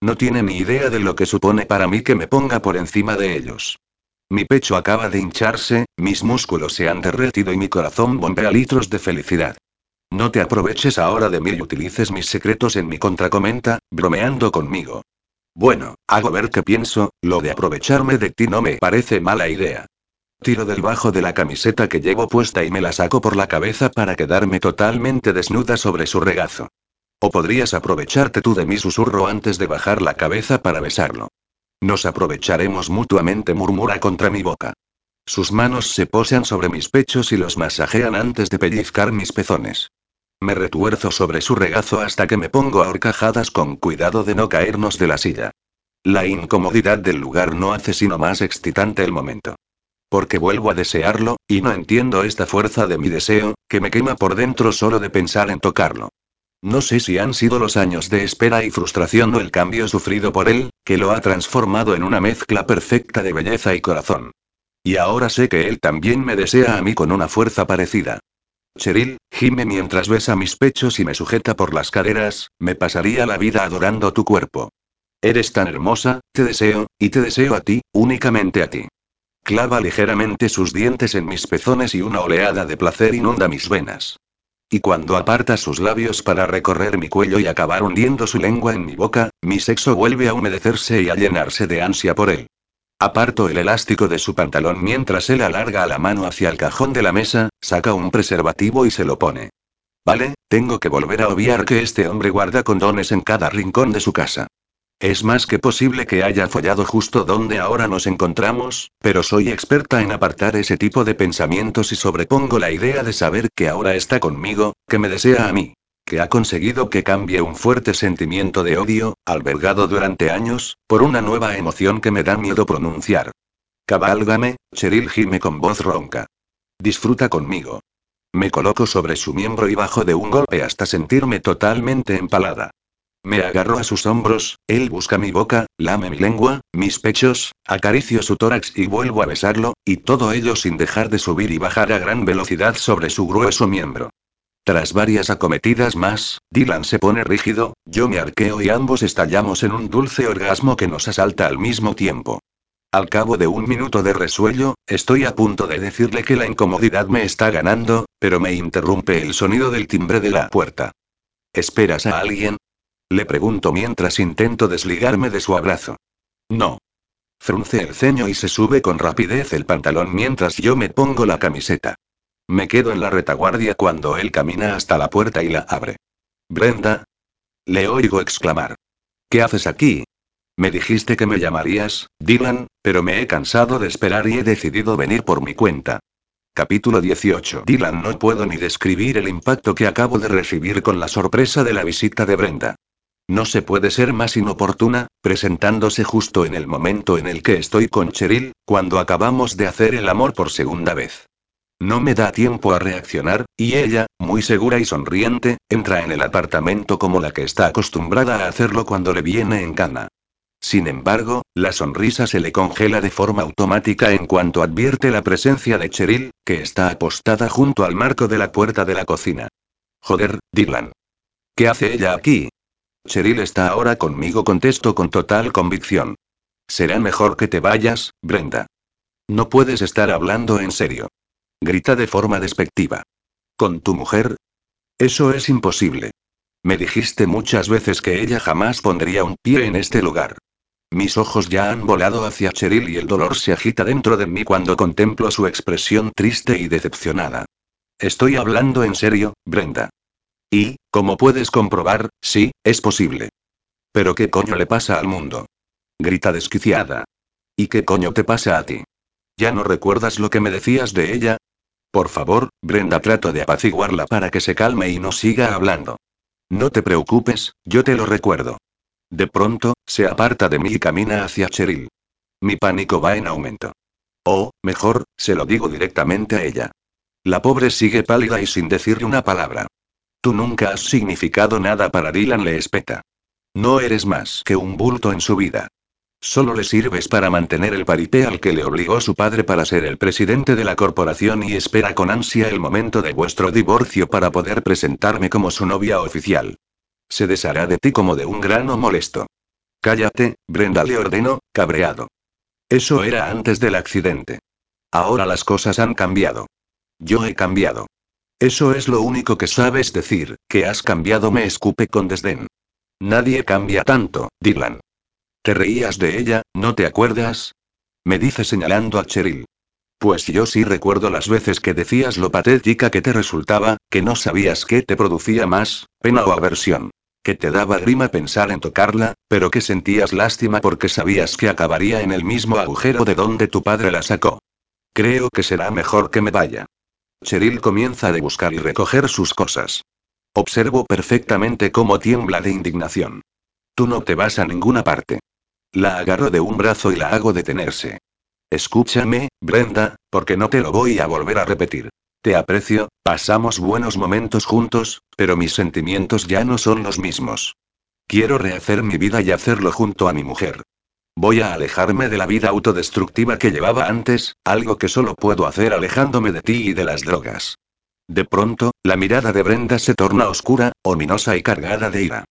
Speaker 1: No tiene ni idea de lo que supone para mí que me ponga por encima de ellos. Mi pecho acaba de hincharse, mis músculos se han derretido y mi corazón bombea litros de felicidad. No te aproveches ahora de mí y utilices mis secretos en mi contra, comenta, bromeando conmigo. Bueno, hago ver que pienso, lo de aprovecharme de ti no me parece mala idea. Tiro del bajo de la camiseta que llevo puesta y me la saco por la cabeza para quedarme totalmente desnuda sobre su regazo. O podrías aprovecharte tú de mi susurro antes de bajar la cabeza para besarlo. Nos aprovecharemos mutuamente, murmura contra mi boca. Sus manos se posan sobre mis pechos y los masajean antes de pellizcar mis pezones. Me retuerzo sobre su regazo hasta que me pongo a horcajadas con cuidado de no caernos de la silla. La incomodidad del lugar no hace sino más excitante el momento. Porque vuelvo a desearlo, y no entiendo esta fuerza de mi deseo, que me quema por dentro solo de pensar en tocarlo. No sé si han sido los años de espera y frustración o el cambio sufrido por él, que lo ha transformado en una mezcla perfecta de belleza y corazón. Y ahora sé que él también me desea a mí con una fuerza parecida. Cheryl, gime mientras besa mis pechos y me sujeta por las caderas, me pasaría la vida adorando tu cuerpo. Eres tan hermosa, te deseo, y te deseo a ti, únicamente a ti. Clava ligeramente sus dientes en mis pezones y una oleada de placer inunda mis venas. Y cuando aparta sus labios para recorrer mi cuello y acabar hundiendo su lengua en mi boca, mi sexo vuelve a humedecerse y a llenarse de ansia por él. Aparto el elástico de su pantalón mientras él alarga la mano hacia el cajón de la mesa, saca un preservativo y se lo pone. Vale, tengo que volver a obviar que este hombre guarda condones en cada rincón de su casa. Es más que posible que haya follado justo donde ahora nos encontramos, pero soy experta en apartar ese tipo de pensamientos y sobrepongo la idea de saber que ahora está conmigo, que me desea a mí, que ha conseguido que cambie un fuerte sentimiento de odio, albergado durante años, por una nueva emoción que me da miedo pronunciar. Cabálgame, Cheryl gime con voz ronca. Disfruta conmigo. Me coloco sobre su miembro y bajo de un golpe hasta sentirme totalmente empalada. Me agarro a sus hombros, él busca mi boca, lame mi lengua, mis pechos, acaricio su tórax y vuelvo a besarlo, y todo ello sin dejar de subir y bajar a gran velocidad sobre su grueso miembro. Tras varias acometidas más, Dylan se pone rígido, yo me arqueo y ambos estallamos en un dulce orgasmo que nos asalta al mismo tiempo. Al cabo de un minuto de resuello, estoy a punto de decirle que la incomodidad me está ganando, pero me interrumpe el sonido del timbre de la puerta. ¿Esperas a alguien? Le pregunto mientras intento desligarme de su abrazo. No. Frunce el ceño y se sube con rapidez el pantalón mientras yo me pongo la camiseta. Me quedo en la retaguardia cuando él camina hasta la puerta y la abre. Brenda. Le oigo exclamar. ¿Qué haces aquí? Me dijiste que me llamarías, Dylan, pero me he cansado de esperar y he decidido venir por mi cuenta. Capítulo 18. Dylan no puedo ni describir el impacto que acabo de recibir con la sorpresa de la visita de Brenda. No se puede ser más inoportuna, presentándose justo en el momento en el que estoy con Cheryl, cuando acabamos de hacer el amor por segunda vez. No me da tiempo a reaccionar, y ella, muy segura y sonriente, entra en el apartamento como la que está acostumbrada a hacerlo cuando le viene en gana. Sin embargo, la sonrisa se le congela de forma automática en cuanto advierte la presencia de Cheryl, que está apostada junto al marco de la puerta de la cocina. Joder, Dylan. ¿Qué hace ella aquí? Cheryl está ahora conmigo, contesto con total convicción. Será mejor que te vayas, Brenda. No puedes estar hablando en serio. Grita de forma despectiva. ¿Con tu mujer? Eso es imposible. Me dijiste muchas veces que ella jamás pondría un pie en este lugar. Mis ojos ya han volado hacia Cheryl y el dolor se agita dentro de mí cuando contemplo su expresión triste y decepcionada. Estoy hablando en serio, Brenda. Y, como puedes comprobar, sí, es posible. Pero ¿qué coño le pasa al mundo? Grita desquiciada. ¿Y qué coño te pasa a ti? ¿Ya no recuerdas lo que me decías de ella? Por favor, Brenda, trato de apaciguarla para que se calme y no siga hablando. No te preocupes, yo te lo recuerdo. De pronto, se aparta de mí y camina hacia Cheryl. Mi pánico va en aumento. O, mejor, se lo digo directamente a ella. La pobre sigue pálida y sin decirle una palabra. Tú nunca has significado nada para Dylan, le espeta. No eres más que un bulto en su vida. Solo le sirves para mantener el paripé al que le obligó su padre para ser el presidente de la corporación y espera con ansia el momento de vuestro divorcio para poder presentarme como su novia oficial. Se deshará de ti como de un grano molesto. Cállate, Brenda le ordenó, cabreado. Eso era antes del accidente. Ahora las cosas han cambiado. Yo he cambiado. Eso es lo único que sabes decir, que has cambiado, me escupe con desdén. Nadie cambia tanto, Dylan. Te reías de ella, ¿no te acuerdas? Me dice señalando a Cheryl. Pues yo sí recuerdo las veces que decías lo patética que te resultaba, que no sabías qué te producía más, pena o aversión. Que te daba grima pensar en tocarla, pero que sentías lástima porque sabías que acabaría en el mismo agujero de donde tu padre la sacó. Creo que será mejor que me vaya. Cheryl comienza a buscar y recoger sus cosas. Observo perfectamente cómo tiembla de indignación. Tú no te vas a ninguna parte. La agarro de un brazo y la hago detenerse. Escúchame, Brenda, porque no te lo voy a volver a repetir. Te aprecio, pasamos buenos momentos juntos, pero mis sentimientos ya no son los mismos. Quiero rehacer mi vida y hacerlo junto a mi mujer. Voy a alejarme de la vida autodestructiva que llevaba antes, algo que solo puedo hacer alejándome de ti y de las drogas. De pronto, la mirada de Brenda se torna oscura, ominosa y cargada de ira.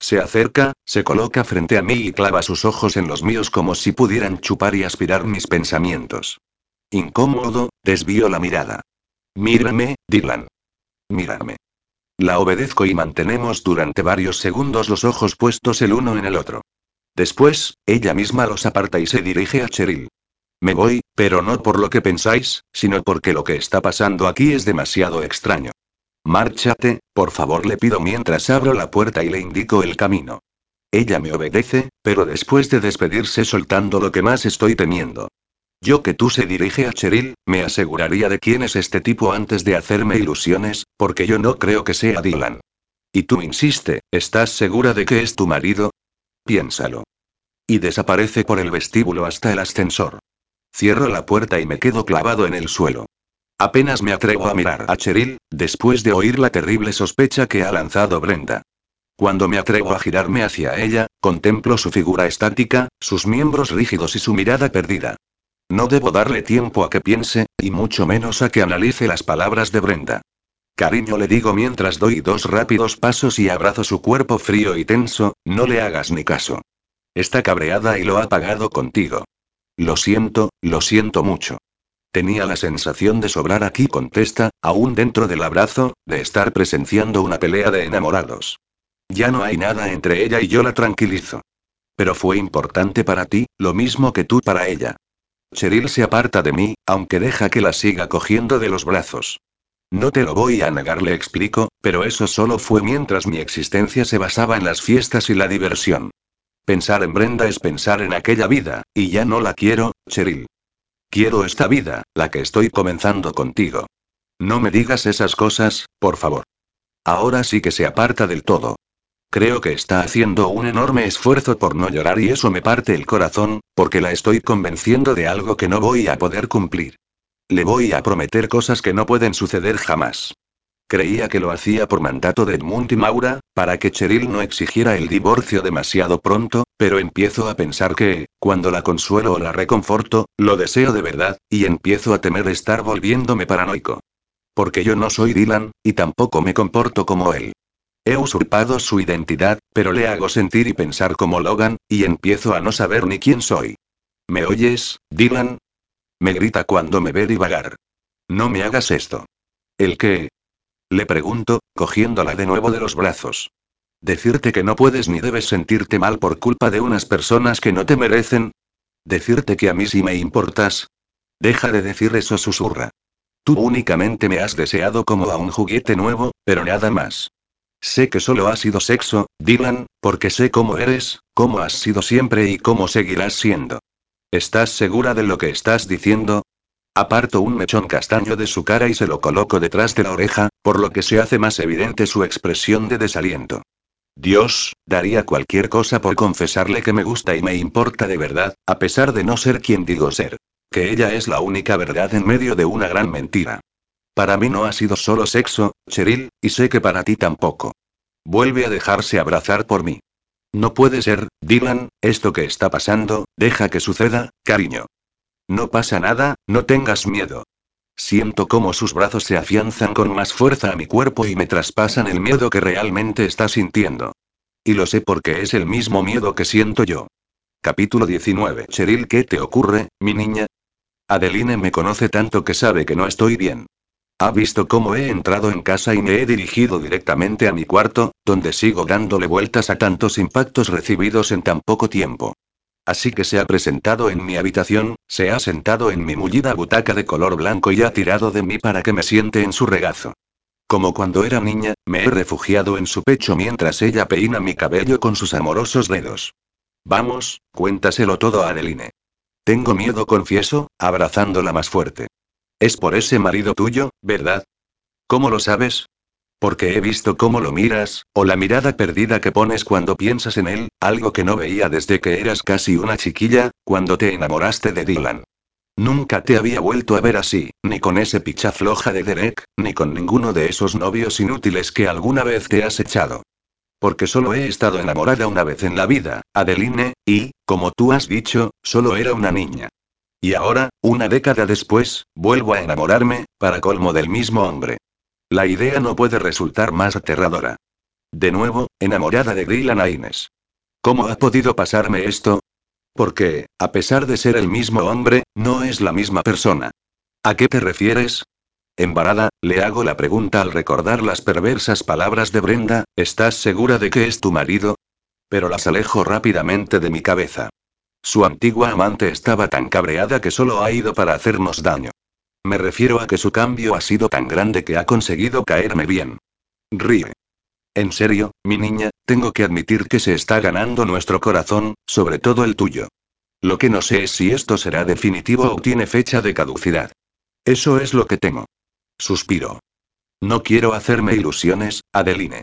Speaker 1: Se acerca, se coloca frente a mí y clava sus ojos en los míos como si pudieran chupar y aspirar mis pensamientos. Incómodo, desvío la mirada. Mírame, Dylan. Mírame. La obedezco y mantenemos durante varios segundos los ojos puestos el uno en el otro. Después, ella misma los aparta y se dirige a Cheryl. Me voy, pero no por lo que pensáis, sino porque lo que está pasando aquí es demasiado extraño. Márchate, por favor, le pido mientras abro la puerta y le indico el camino. Ella me obedece, pero después de despedirse soltando lo que más estoy temiendo. Yo que tú se dirige a Cheryl, me aseguraría de quién es este tipo antes de hacerme ilusiones, porque yo no creo que sea Dylan. Y tú insiste, ¿estás segura de que es tu marido? Piénsalo. Y desaparece por el vestíbulo hasta el ascensor. Cierro la puerta y me quedo clavado en el suelo. Apenas me atrevo a mirar a Cheryl, después de oír la terrible sospecha que ha lanzado Brenda. Cuando me atrevo a girarme hacia ella, contemplo su figura estática, sus miembros rígidos y su mirada perdida. No debo darle tiempo a que piense, y mucho menos a que analice las palabras de Brenda. Cariño le digo mientras doy dos rápidos pasos y abrazo su cuerpo frío y tenso, no le hagas ni caso. Está cabreada y lo ha pagado contigo. Lo siento, lo siento mucho. Tenía la sensación de sobrar aquí, contesta, aún dentro del abrazo, de estar presenciando una pelea de enamorados. Ya no hay nada entre ella y yo la tranquilizo. Pero fue importante para ti, lo mismo que tú para ella. Cheryl se aparta de mí, aunque deja que la siga cogiendo de los brazos. No te lo voy a negar, le explico, pero eso solo fue mientras mi existencia se basaba en las fiestas y la diversión. Pensar en Brenda es pensar en aquella vida, y ya no la quiero, Cheryl. Quiero esta vida, la que estoy comenzando contigo. No me digas esas cosas, por favor. Ahora sí que se aparta del todo. Creo que está haciendo un enorme esfuerzo por no llorar y eso me parte el corazón, porque la estoy convenciendo de algo que no voy a poder cumplir. Le voy a prometer cosas que no pueden suceder jamás. Creía que lo hacía por mandato de Edmund y Maura, para que Cheryl no exigiera el divorcio demasiado pronto, pero empiezo a pensar que, cuando la consuelo o la reconforto, lo deseo de verdad, y empiezo a temer estar volviéndome paranoico. Porque yo no soy Dylan, y tampoco me comporto como él. He usurpado su identidad, pero le hago sentir y pensar como Logan, y empiezo a no saber ni quién soy. ¿Me oyes, Dylan? Me grita cuando me ve divagar. No me hagas esto. ¿El qué? Le pregunto, cogiéndola de nuevo de los brazos. Decirte que no puedes ni debes sentirte mal por culpa de unas personas que no te merecen. Decirte que a mí sí me importas. Deja de decir eso, susurra. Tú únicamente me has deseado como a un juguete nuevo, pero nada más. Sé que solo ha sido sexo, Dylan, porque sé cómo eres, cómo has sido siempre y cómo seguirás siendo. ¿Estás segura de lo que estás diciendo? Aparto un mechón castaño de su cara y se lo coloco detrás de la oreja, por lo que se hace más evidente su expresión de desaliento. Dios, daría cualquier cosa por confesarle que me gusta y me importa de verdad, a pesar de no ser quien digo ser. Que ella es la única verdad en medio de una gran mentira. Para mí no ha sido solo sexo, Cheryl, y sé que para ti tampoco. Vuelve a dejarse abrazar por mí. No puede ser, Dylan, esto que está pasando, deja que suceda, cariño. No pasa nada, no tengas miedo. Siento cómo sus brazos se afianzan con más fuerza a mi cuerpo y me traspasan el miedo que realmente está sintiendo. Y lo sé porque es el mismo miedo que siento yo. Capítulo 19. Cheryl, ¿qué te ocurre, mi niña? Adeline me conoce tanto que sabe que no estoy bien. Ha visto cómo he entrado en casa y me he dirigido directamente a mi cuarto, donde sigo dándole vueltas a tantos impactos recibidos en tan poco tiempo. Así que se ha presentado en mi habitación, se ha sentado en mi mullida butaca de color blanco y ha tirado de mí para que me siente en su regazo. Como cuando era niña, me he refugiado en su pecho mientras ella peina mi cabello con sus amorosos dedos. Vamos, cuéntaselo todo a Adeline. Tengo miedo, confieso, abrazándola más fuerte. Es por ese marido tuyo, ¿verdad? ¿Cómo lo sabes? Porque he visto cómo lo miras, o la mirada perdida que pones cuando piensas en él, algo que no veía desde que eras casi una chiquilla, cuando te enamoraste de Dylan. Nunca te había vuelto a ver así, ni con ese picha floja de Derek, ni con ninguno de esos novios inútiles que alguna vez te has echado. Porque solo he estado enamorada una vez en la vida, Adeline, y, como tú has dicho, solo era una niña. Y ahora, una década después, vuelvo a enamorarme, para colmo del mismo hombre. La idea no puede resultar más aterradora. De nuevo, enamorada de Dylan Aines. ¿Cómo ha podido pasarme esto? Porque, a pesar de ser el mismo hombre, no es la misma persona. ¿A qué te refieres? Embarada, le hago la pregunta al recordar las perversas palabras de Brenda, ¿estás segura de que es tu marido? Pero las alejo rápidamente de mi cabeza. Su antigua amante estaba tan cabreada que solo ha ido para hacernos daño. Me refiero a que su cambio ha sido tan grande que ha conseguido caerme bien. Ríe. En serio, mi niña, tengo que admitir que se está ganando nuestro corazón, sobre todo el tuyo. Lo que no sé es si esto será definitivo o tiene fecha de caducidad. Eso es lo que temo. Suspiro. No quiero hacerme ilusiones, Adeline.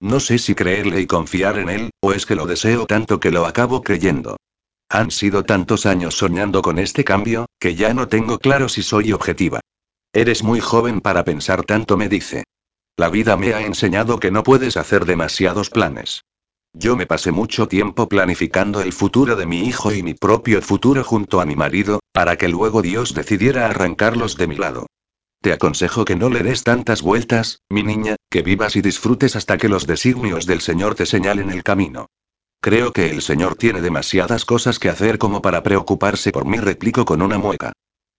Speaker 1: No sé si creerle y confiar en él, o es que lo deseo tanto que lo acabo creyendo. Han sido tantos años soñando con este cambio, que ya no tengo claro si soy objetiva. Eres muy joven para pensar tanto, me dice. La vida me ha enseñado que no puedes hacer demasiados planes. Yo me pasé mucho tiempo planificando el futuro de mi hijo y mi propio futuro junto a mi marido, para que luego Dios decidiera arrancarlos de mi lado. Te aconsejo que no le des tantas vueltas, mi niña, que vivas y disfrutes hasta que los designios del Señor te señalen el camino. Creo que el señor tiene demasiadas cosas que hacer como para preocuparse por mí, replico con una mueca.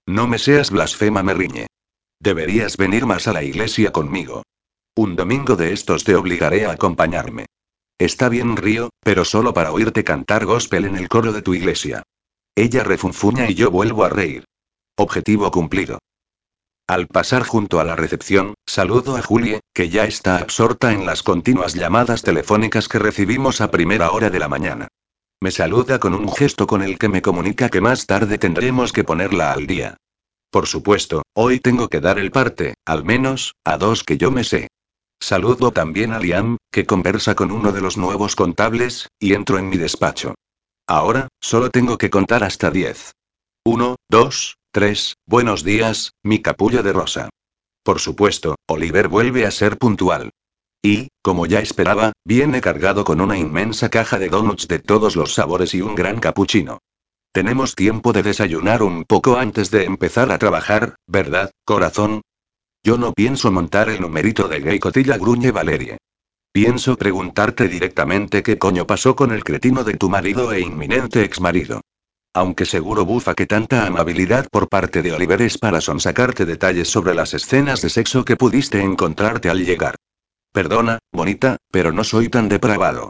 Speaker 1: No me seas blasfema, me riñe. Deberías venir más a la iglesia conmigo. Un domingo de estos te obligaré a acompañarme. Está bien, Río, pero solo para oírte cantar gospel en el coro de tu iglesia. Ella refunfuña y yo vuelvo a reír. Objetivo cumplido. Al pasar junto a la recepción, saludo a Julie, que ya está absorta en las continuas llamadas telefónicas que recibimos a primera hora de la mañana. Me saluda con un gesto con el que me comunica que más tarde tendremos que ponerla al día. Por supuesto, hoy tengo que dar el parte, al menos, a dos que yo me sé. Saludo también a Liam, que conversa con uno de los nuevos contables, y entro en mi despacho. Ahora, solo tengo que contar hasta diez. Uno, dos, 3. Buenos días, mi capullo de rosa. Por supuesto, Oliver vuelve a ser puntual. Y, como ya esperaba, viene cargado con una inmensa caja de donuts de todos los sabores y un gran capuchino. Tenemos tiempo de desayunar un poco antes de empezar a trabajar, ¿verdad, corazón? Yo no pienso montar el numerito de gay cotilla gruñe Valerie. Pienso preguntarte directamente qué coño pasó con el cretino de tu marido e inminente exmarido. Aunque seguro bufa que tanta amabilidad por parte de Oliver es para sonsacarte detalles sobre las escenas de sexo que pudiste encontrarte al llegar. Perdona, bonita, pero no soy tan depravado.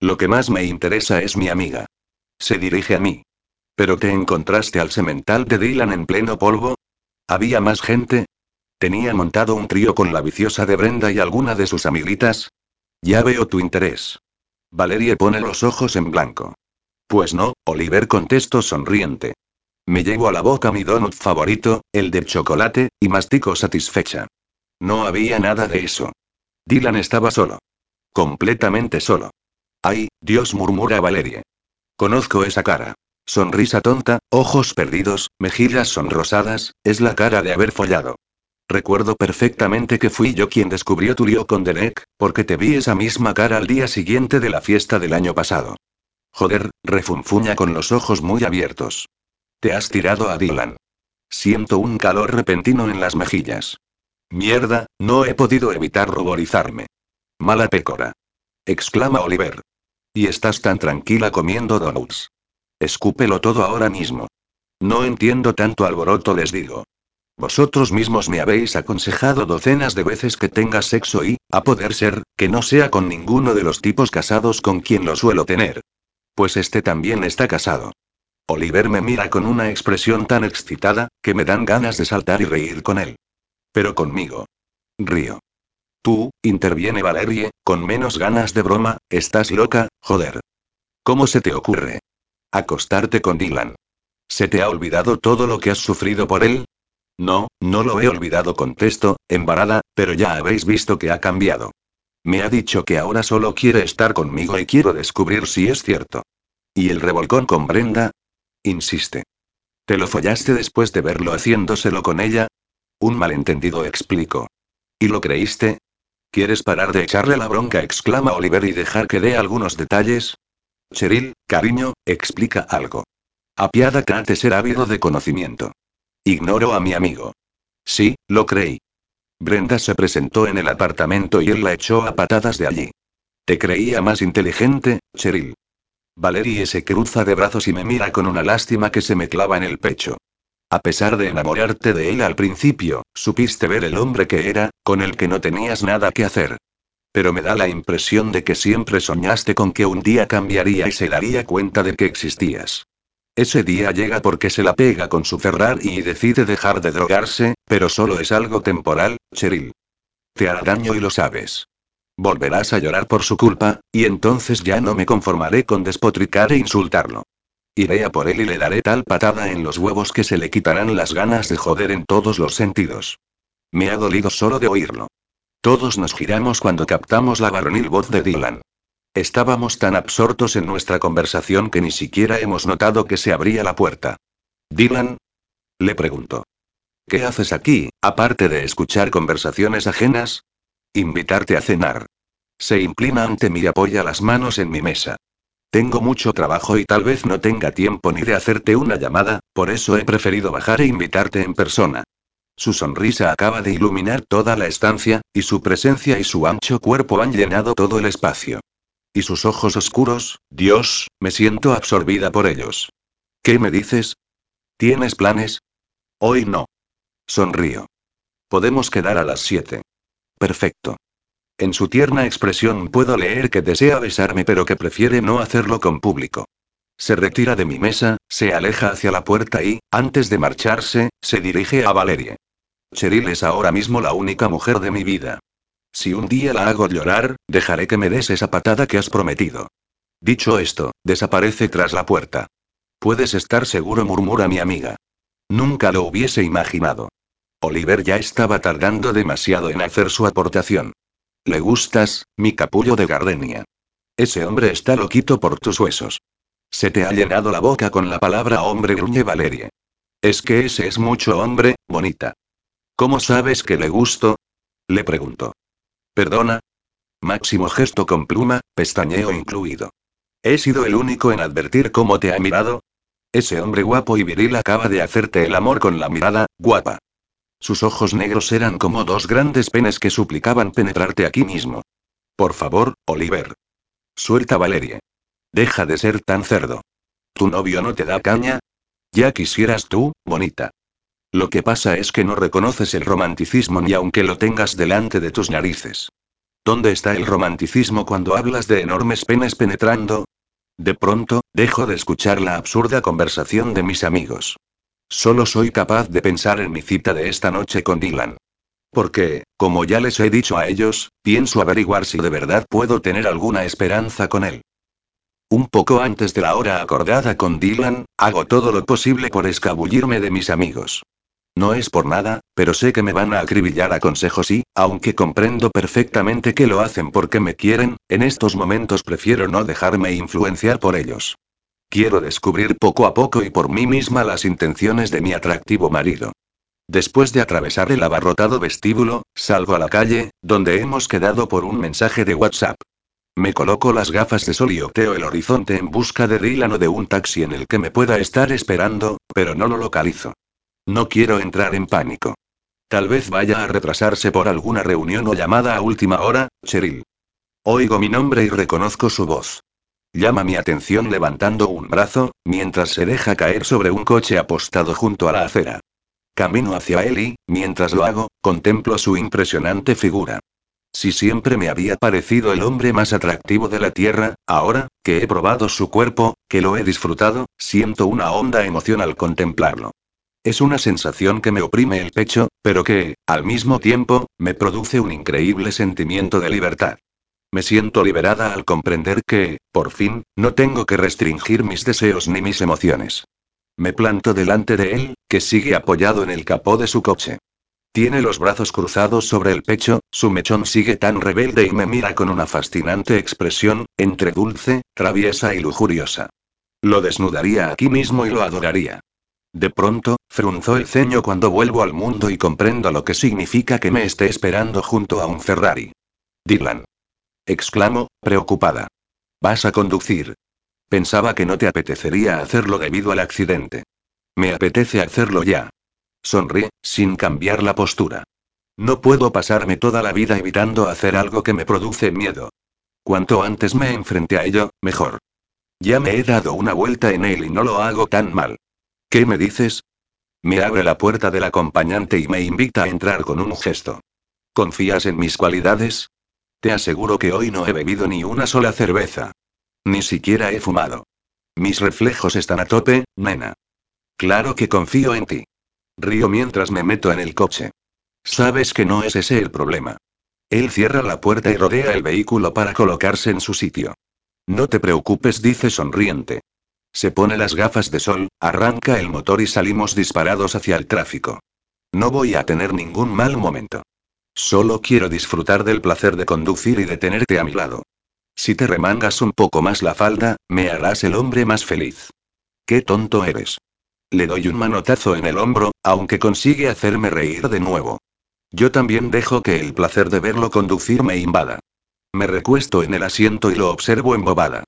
Speaker 1: Lo que más me interesa es mi amiga. Se dirige a mí. ¿Pero te encontraste al semental de Dylan en pleno polvo? ¿Había más gente? ¿Tenía montado un trío con la viciosa de Brenda y alguna de sus amiguitas? Ya veo tu interés. Valerie pone los ojos en blanco. Pues no, Oliver contestó sonriente. Me llevo a la boca mi donut favorito, el de chocolate, y mastico satisfecha. No había nada de eso. Dylan estaba solo. Completamente solo. Ay, Dios murmura Valerie. Conozco esa cara. Sonrisa tonta, ojos perdidos, mejillas sonrosadas, es la cara de haber follado. Recuerdo perfectamente que fui yo quien descubrió tu lío con Derek, porque te vi esa misma cara al día siguiente de la fiesta del año pasado. Joder, refunfuña con los ojos muy abiertos. Te has tirado a Dylan. Siento un calor repentino en las mejillas. Mierda, no he podido evitar ruborizarme. Mala pécora. Exclama Oliver. Y estás tan tranquila comiendo donuts. Escúpelo todo ahora mismo. No entiendo tanto alboroto, les digo. Vosotros mismos me habéis aconsejado docenas de veces que tenga sexo y, a poder ser, que no sea con ninguno de los tipos casados con quien lo suelo tener. Pues este también está casado. Oliver me mira con una expresión tan excitada, que me dan ganas de saltar y reír con él. Pero conmigo. Río. Tú, interviene Valerie, con menos ganas de broma, estás loca, joder. ¿Cómo se te ocurre? Acostarte con Dylan. ¿Se te ha olvidado todo lo que has sufrido por él? No, no lo he olvidado, contesto, embarada, pero ya habéis visto que ha cambiado. Me ha dicho que ahora solo quiere estar conmigo y quiero descubrir si es cierto. ¿Y el revolcón con Brenda? Insiste. ¿Te lo follaste después de verlo haciéndoselo con ella? Un malentendido explico. ¿Y lo creíste? ¿Quieres parar de echarle la bronca? exclama Oliver y dejar que dé algunos detalles. Cheryl, cariño, explica algo. Apiádate de ser ávido de conocimiento. Ignoro a mi amigo. Sí, lo creí. Brenda se presentó en el apartamento y él la echó a patadas de allí. Te creía más inteligente, Cheryl. Valerie se cruza de brazos y me mira con una lástima que se me clava en el pecho. A pesar de enamorarte de él al principio, supiste ver el hombre que era, con el que no tenías nada que hacer. Pero me da la impresión de que siempre soñaste con que un día cambiaría y se daría cuenta de que existías. Ese día llega porque se la pega con su Ferrari y decide dejar de drogarse, pero solo es algo temporal, Cheryl. Te hará daño y lo sabes. Volverás a llorar por su culpa, y entonces ya no me conformaré con despotricar e insultarlo. Iré a por él y le daré tal patada en los huevos que se le quitarán las ganas de joder en todos los sentidos. Me ha dolido solo de oírlo. Todos nos giramos cuando captamos la varonil voz de Dylan. Estábamos tan absortos en nuestra conversación que ni siquiera hemos notado que se abría la puerta. Dylan? Le preguntó. ¿Qué haces aquí, aparte de escuchar conversaciones ajenas? Invitarte a cenar. Se inclina ante mí y apoya las manos en mi mesa. Tengo mucho trabajo y tal vez no tenga tiempo ni de hacerte una llamada, por eso he preferido bajar e invitarte en persona. Su sonrisa acaba de iluminar toda la estancia, y su presencia y su ancho cuerpo han llenado todo el espacio. Y sus ojos oscuros, Dios, me siento absorbida por ellos. ¿Qué me dices? ¿Tienes planes? Hoy no. Sonrío. Podemos quedar a las siete. Perfecto. En su tierna expresión puedo leer que desea besarme pero que prefiere no hacerlo con público. Se retira de mi mesa, se aleja hacia la puerta y, antes de marcharse, se dirige a Valerie. Cheryl es ahora mismo la única mujer de mi vida. Si un día la hago llorar, dejaré que me des esa patada que has prometido. Dicho esto, desaparece tras la puerta. Puedes estar seguro, murmura mi amiga. Nunca lo hubiese imaginado. Oliver ya estaba tardando demasiado en hacer su aportación. Le gustas, mi capullo de gardenia. Ese hombre está loquito por tus huesos. Se te ha llenado la boca con la palabra hombre, gruñe Valerie. Es que ese es mucho hombre, bonita. ¿Cómo sabes que le gusto? Le preguntó. ¿Perdona? Máximo gesto con pluma, pestañeo incluido. ¿He sido el único en advertir cómo te ha mirado? Ese hombre guapo y viril acaba de hacerte el amor con la mirada, guapa. Sus ojos negros eran como dos grandes penes que suplicaban penetrarte aquí mismo. Por favor, Oliver. Suelta Valerie. Deja de ser tan cerdo. ¿Tu novio no te da caña? Ya quisieras tú, bonita. Lo que pasa es que no reconoces el romanticismo ni aunque lo tengas delante de tus narices. ¿Dónde está el romanticismo cuando hablas de enormes penes penetrando? De pronto, dejo de escuchar la absurda conversación de mis amigos. Solo soy capaz de pensar en mi cita de esta noche con Dylan. Porque, como ya les he dicho a ellos, pienso averiguar si de verdad puedo tener alguna esperanza con él. Un poco antes de la hora acordada con Dylan, hago todo lo posible por escabullirme de mis amigos. No es por nada, pero sé que me van a acribillar a consejos y, aunque comprendo perfectamente que lo hacen porque me quieren, en estos momentos prefiero no dejarme influenciar por ellos. Quiero descubrir poco a poco y por mí misma las intenciones de mi atractivo marido. Después de atravesar el abarrotado vestíbulo, salgo a la calle, donde hemos quedado por un mensaje de WhatsApp. Me coloco las gafas de sol y opteo el horizonte en busca de Dylan o de un taxi en el que me pueda estar esperando, pero no lo localizo. No quiero entrar en pánico. Tal vez vaya a retrasarse por alguna reunión o llamada a última hora, Cheryl. Oigo mi nombre y reconozco su voz. Llama mi atención levantando un brazo, mientras se deja caer sobre un coche apostado junto a la acera. Camino hacia él y, mientras lo hago, contemplo su impresionante figura. Si siempre me había parecido el hombre más atractivo de la Tierra, ahora, que he probado su cuerpo, que lo he disfrutado, siento una honda emoción al contemplarlo. Es una sensación que me oprime el pecho, pero que, al mismo tiempo, me produce un increíble sentimiento de libertad. Me siento liberada al comprender que, por fin, no tengo que restringir mis deseos ni mis emociones. Me planto delante de él, que sigue apoyado en el capó de su coche. Tiene los brazos cruzados sobre el pecho, su mechón sigue tan rebelde y me mira con una fascinante expresión, entre dulce, traviesa y lujuriosa. Lo desnudaría aquí mismo y lo adoraría. De pronto, frunzó el ceño cuando vuelvo al mundo y comprendo lo que significa que me esté esperando junto a un Ferrari. Dylan. Exclamo, preocupada. ¿Vas a conducir? Pensaba que no te apetecería hacerlo debido al accidente. Me apetece hacerlo ya. Sonríe, sin cambiar la postura. No puedo pasarme toda la vida evitando hacer algo que me produce miedo. Cuanto antes me enfrente a ello, mejor. Ya me he dado una vuelta en él y no lo hago tan mal. ¿Qué me dices? Me abre la puerta del acompañante y me invita a entrar con un gesto. ¿Confías en mis cualidades? Te aseguro que hoy no he bebido ni una sola cerveza. Ni siquiera he fumado. Mis reflejos están a tope, nena. Claro que confío en ti. Río mientras me meto en el coche. Sabes que no es ese el problema. Él cierra la puerta y rodea el vehículo para colocarse en su sitio. No te preocupes, dice sonriente. Se pone las gafas de sol, arranca el motor y salimos disparados hacia el tráfico. No voy a tener ningún mal momento. Solo quiero disfrutar del placer de conducir y de tenerte a mi lado. Si te remangas un poco más la falda, me harás el hombre más feliz. Qué tonto eres. Le doy un manotazo en el hombro, aunque consigue hacerme reír de nuevo. Yo también dejo que el placer de verlo conducir me invada. Me recuesto en el asiento y lo observo embobada.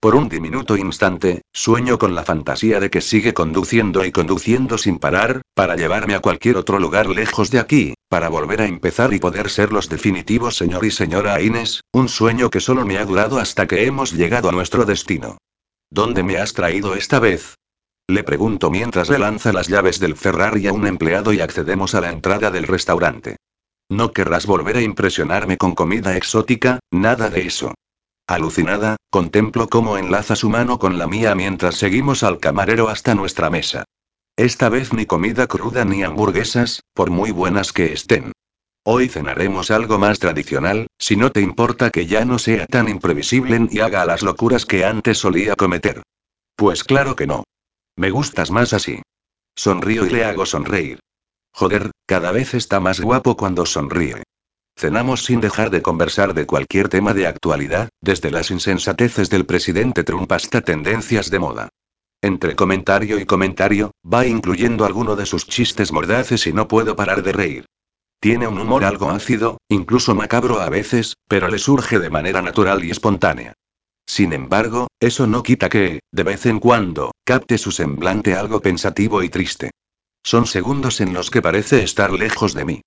Speaker 1: Por un diminuto instante, sueño con la fantasía de que sigue conduciendo y conduciendo sin parar, para llevarme a cualquier otro lugar lejos de aquí, para volver a empezar y poder ser los definitivos señor y señora Inés, un sueño que solo me ha durado hasta que hemos llegado a nuestro destino. ¿Dónde me has traído esta vez? Le pregunto mientras le lanza las llaves del Ferrari a un empleado y accedemos a la entrada del restaurante. No querrás volver a impresionarme con comida exótica, nada de eso. Alucinada, contemplo cómo enlaza su mano con la mía mientras seguimos al camarero hasta nuestra mesa. Esta vez ni comida cruda ni hamburguesas, por muy buenas que estén. Hoy cenaremos algo más tradicional, si no te importa que ya no sea tan imprevisible y haga las locuras que antes solía cometer. Pues claro que no. Me gustas más así. Sonrío y le hago sonreír. Joder, cada vez está más guapo cuando sonríe. Cenamos sin dejar de conversar de cualquier tema de actualidad, desde las insensateces del presidente Trump hasta tendencias de moda. Entre comentario y comentario, va incluyendo alguno de sus chistes mordaces y no puedo parar de reír. Tiene un humor algo ácido, incluso macabro a veces, pero le surge de manera natural y espontánea. Sin embargo, eso no quita que, de vez en cuando, capte su semblante algo pensativo y triste. Son segundos en los que parece estar lejos de mí.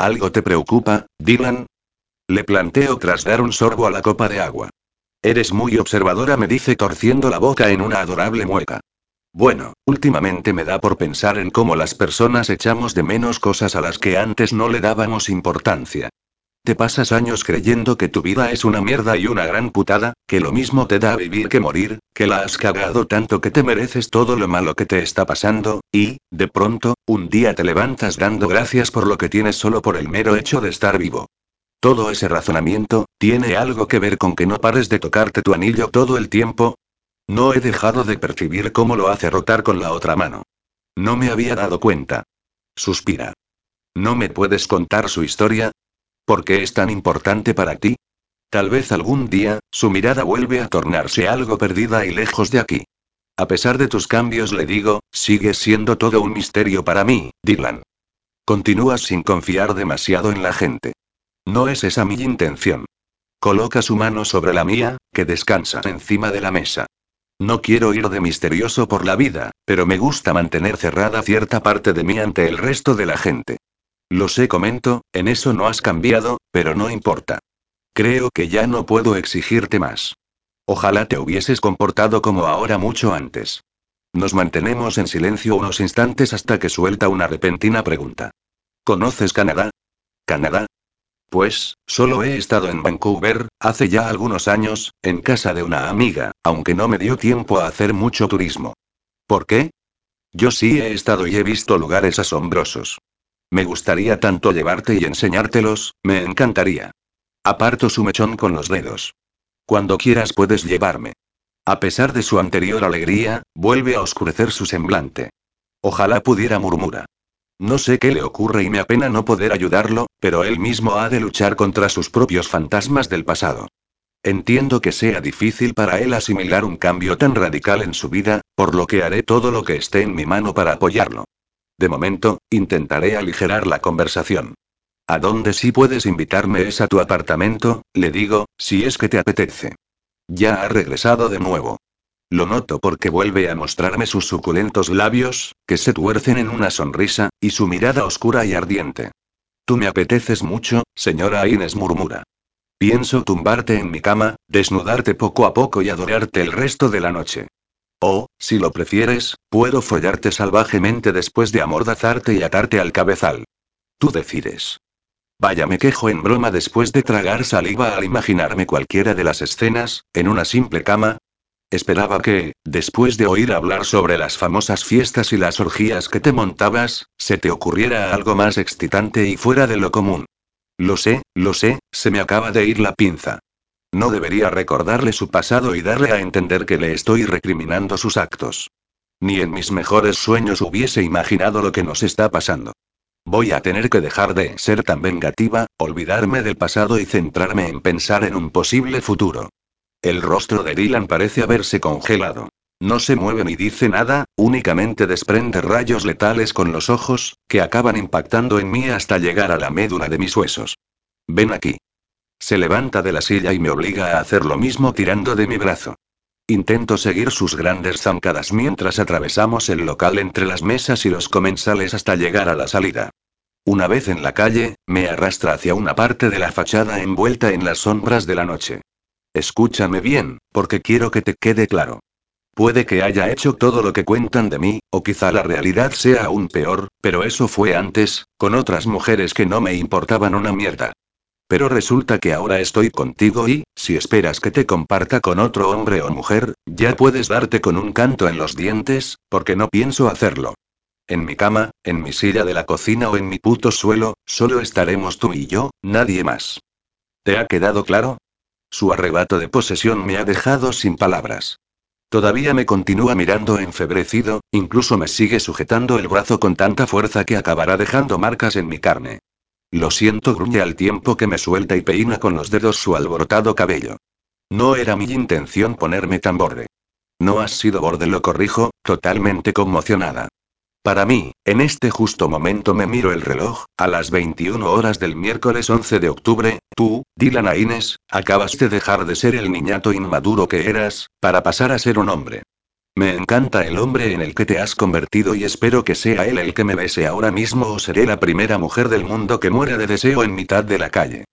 Speaker 1: ¿Algo te preocupa, Dylan? Le planteo tras dar un sorbo a la copa de agua. Eres muy observadora, me dice torciendo la boca en una adorable mueca. Bueno, últimamente me da por pensar en cómo las personas echamos de menos cosas a las que antes no le dábamos importancia. Te pasas años creyendo que tu vida es una mierda y una gran putada, que lo mismo te da vivir que morir, que la has cagado tanto que te mereces todo lo malo que te está pasando, y, de pronto, un día te levantas dando gracias por lo que tienes solo por el mero hecho de estar vivo. Todo ese razonamiento, ¿tiene algo que ver con que no pares de tocarte tu anillo todo el tiempo? No he dejado de percibir cómo lo hace rotar con la otra mano. No me había dado cuenta. Suspira. ¿No me puedes contar su historia? ¿Por qué es tan importante para ti? Tal vez algún día, su mirada vuelve a tornarse algo perdida y lejos de aquí. A pesar de tus cambios, le digo, sigues siendo todo un misterio para mí, Dylan. Continúas sin confiar demasiado en la gente. No es esa mi intención. Coloca su mano sobre la mía, que descansa encima de la mesa. No quiero ir de misterioso por la vida, pero me gusta mantener cerrada cierta parte de mí ante el resto de la gente. Lo sé, comento, en eso no has cambiado, pero no importa. Creo que ya no puedo exigirte más. Ojalá te hubieses comportado como ahora mucho antes. Nos mantenemos en silencio unos instantes hasta que suelta una repentina pregunta. ¿Conoces Canadá? ¿Canadá? Pues, solo he estado en Vancouver, hace ya algunos años, en casa de una amiga, aunque no me dio tiempo a hacer mucho turismo. ¿Por qué? Yo sí he estado y he visto lugares asombrosos. Me gustaría tanto llevarte y enseñártelos, me encantaría. Aparto su mechón con los dedos. Cuando quieras puedes llevarme. A pesar de su anterior alegría, vuelve a oscurecer su semblante. Ojalá pudiera murmura. No sé qué le ocurre y me apena no poder ayudarlo, pero él mismo ha de luchar contra sus propios fantasmas del pasado. Entiendo que sea difícil para él asimilar un cambio tan radical en su vida, por lo que haré todo lo que esté en mi mano para apoyarlo. De momento, intentaré aligerar la conversación. ¿A dónde sí puedes invitarme es a tu apartamento? Le digo, si es que te apetece. Ya ha regresado de nuevo. Lo noto porque vuelve a mostrarme sus suculentos labios, que se tuercen en una sonrisa, y su mirada oscura y ardiente. Tú me apeteces mucho, señora Inés murmura. Pienso tumbarte en mi cama, desnudarte poco a poco y adorarte el resto de la noche. O, si lo prefieres, puedo follarte salvajemente después de amordazarte y atarte al cabezal. Tú decides. Vaya, me quejo en broma después de tragar saliva al imaginarme cualquiera de las escenas, en una simple cama. Esperaba que, después de oír hablar sobre las famosas fiestas y las orgías que te montabas, se te ocurriera algo más excitante y fuera de lo común. Lo sé, lo sé, se me acaba de ir la pinza. No debería recordarle su pasado y darle a entender que le estoy recriminando sus actos. Ni en mis mejores sueños hubiese imaginado lo que nos está pasando. Voy a tener que dejar de ser tan vengativa, olvidarme del pasado y centrarme en pensar en un posible futuro. El rostro de Dylan parece haberse congelado. No se mueve ni dice nada, únicamente desprende rayos letales con los ojos, que acaban impactando en mí hasta llegar a la médula de mis huesos. Ven aquí. Se levanta de la silla y me obliga a hacer lo mismo tirando de mi brazo. Intento seguir sus grandes zancadas mientras atravesamos el local entre las mesas y los comensales hasta llegar a la salida. Una vez en la calle, me arrastra hacia una parte de la fachada envuelta en las sombras de la noche. Escúchame bien, porque quiero que te quede claro. Puede que haya hecho todo lo que cuentan de mí, o quizá la realidad sea aún peor, pero eso fue antes, con otras mujeres que no me importaban una mierda. Pero resulta que ahora estoy contigo y, si esperas que te comparta con otro hombre o mujer, ya puedes darte con un canto en los dientes, porque no pienso hacerlo. En mi cama, en mi silla de la cocina o en mi puto suelo, solo estaremos tú y yo, nadie más. ¿Te ha quedado claro? Su arrebato de posesión me ha dejado sin palabras. Todavía me continúa mirando enfebrecido, incluso me sigue sujetando el brazo con tanta fuerza que acabará dejando marcas en mi carne. Lo siento, gruñe al tiempo que me suelta y peina con los dedos su alborotado cabello. No era mi intención ponerme tan borde. No has sido borde, lo corrijo, totalmente conmocionada. Para mí, en este justo momento me miro el reloj, a las 21 horas del miércoles 11 de octubre, tú, Dylan Aines, acabas de dejar de ser el niñato inmaduro que eras, para pasar a ser un hombre. Me encanta el hombre en el que te has convertido y espero que sea él el que me bese ahora mismo o seré la primera mujer del mundo que muera de deseo en mitad de la calle.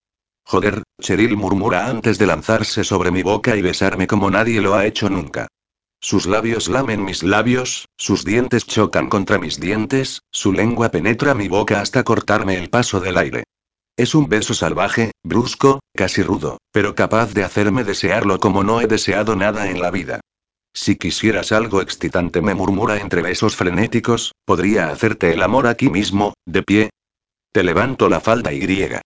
Speaker 1: Joder, Cheryl murmura antes de lanzarse sobre mi boca y besarme como nadie lo ha hecho nunca. Sus labios lamen mis labios, sus dientes chocan contra mis dientes, su lengua penetra mi boca hasta cortarme el paso del aire. Es un beso salvaje, brusco, casi rudo, pero capaz de hacerme desearlo como no he deseado nada en la vida. Si quisieras algo excitante, me murmura entre besos frenéticos, podría hacerte el amor aquí mismo, de pie. Te levanto la falda y griega.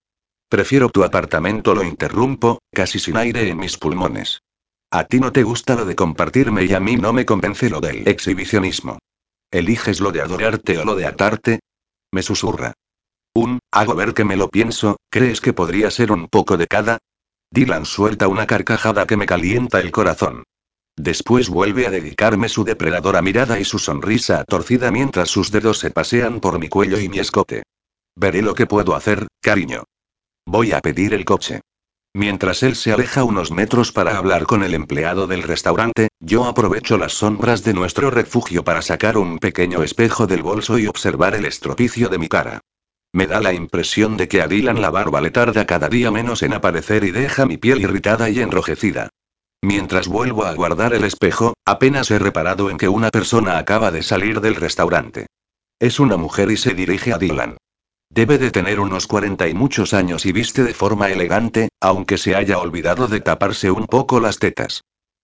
Speaker 1: Prefiero tu apartamento, lo interrumpo, casi sin aire en mis pulmones. A ti no te gusta lo de compartirme y a mí no me convence lo del exhibicionismo. ¿Eliges lo de adorarte o lo de atarte? Me susurra. Un, hago ver que me lo pienso, ¿crees que podría ser un poco de cada? Dylan suelta una carcajada que me calienta el corazón. Después vuelve a dedicarme su depredadora mirada y su sonrisa torcida mientras sus dedos se pasean por mi cuello y mi escote. Veré lo que puedo hacer, cariño. Voy a pedir el coche. Mientras él se aleja unos metros para hablar con el empleado del restaurante, yo aprovecho las sombras de nuestro refugio para sacar un pequeño espejo del bolso y observar el estropicio de mi cara. Me da la impresión de que a Dylan la barba le tarda cada día menos en aparecer y deja mi piel irritada y enrojecida. Mientras vuelvo a guardar el espejo, apenas he reparado en que una persona acaba de salir del restaurante. Es una mujer y se dirige a Dylan. Debe de tener unos 40 y muchos años y viste de forma elegante, aunque se haya olvidado de taparse un poco las tetas.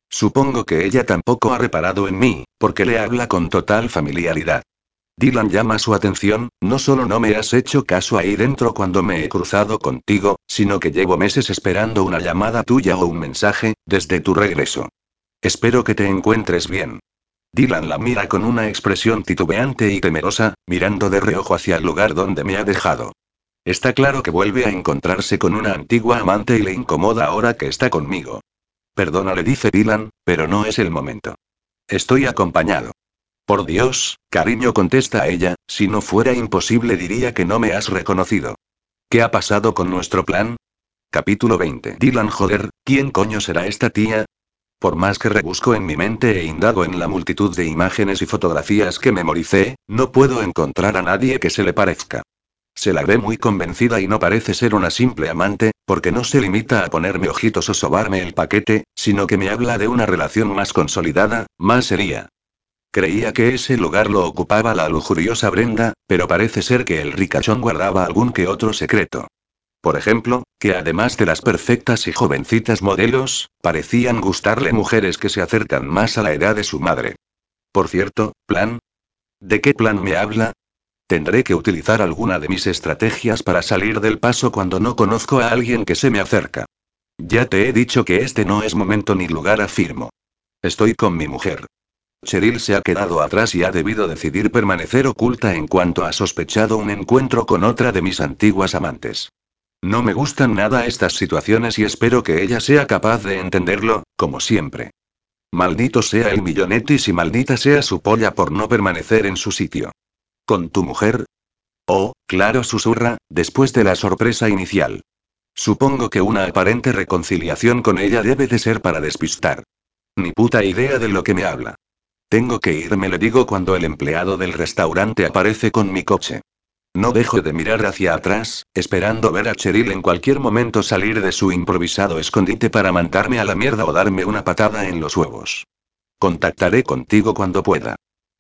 Speaker 1: Supongo que ella tampoco ha reparado en mí, porque le habla con total familiaridad. Dylan llama su atención, no solo no me has hecho caso ahí dentro cuando me he cruzado contigo, sino que llevo meses esperando una llamada tuya o un mensaje, desde tu regreso. Espero que te encuentres bien. Dylan la mira con una expresión titubeante y temerosa, mirando de reojo hacia el lugar donde me ha dejado. Está claro que vuelve a encontrarse con una antigua amante y le incomoda ahora que está conmigo. Perdona, le dice Dylan, pero no es el momento. Estoy acompañado. Por Dios, cariño, contesta ella, si no fuera imposible diría que no me has reconocido. ¿Qué ha pasado con nuestro plan? Capítulo 20. Dylan, joder, ¿quién coño será esta tía? Por más que rebusco en mi mente e indago en la multitud de imágenes y fotografías que memoricé, no puedo encontrar a nadie que se le parezca. Se la ve muy convencida y no parece ser una simple amante, porque no se limita a ponerme ojitos o sobarme el paquete, sino que me habla de una relación más consolidada, más seria. Creía que ese lugar lo ocupaba la lujuriosa Brenda, pero parece ser que el ricachón guardaba algún que otro secreto. Por ejemplo, que además de las perfectas y jovencitas modelos, parecían gustarle mujeres que se acercan más a la edad de su madre. Por cierto, ¿plan? ¿De qué plan me habla? Tendré que utilizar alguna de mis estrategias para salir del paso cuando no conozco a alguien que se me acerca. Ya te he dicho que este no es momento ni lugar, afirmo. Estoy con mi mujer. Cheryl se ha quedado atrás y ha debido decidir permanecer oculta en cuanto ha sospechado un encuentro con otra de mis antiguas amantes. No me gustan nada estas situaciones y espero que ella sea capaz de entenderlo, como siempre. Maldito sea el millonetis y maldita sea su polla por no permanecer en su sitio. ¿Con tu mujer? Oh, claro, susurra, después de la sorpresa inicial. Supongo que una aparente reconciliación con ella debe de ser para despistar. Ni puta idea de lo que me habla. Tengo que irme, le digo cuando el empleado del restaurante aparece con mi coche. No dejo de mirar hacia atrás, esperando ver a Cheryl en cualquier momento salir de su improvisado escondite para mandarme a la mierda o darme una patada en los huevos. Contactaré contigo cuando pueda.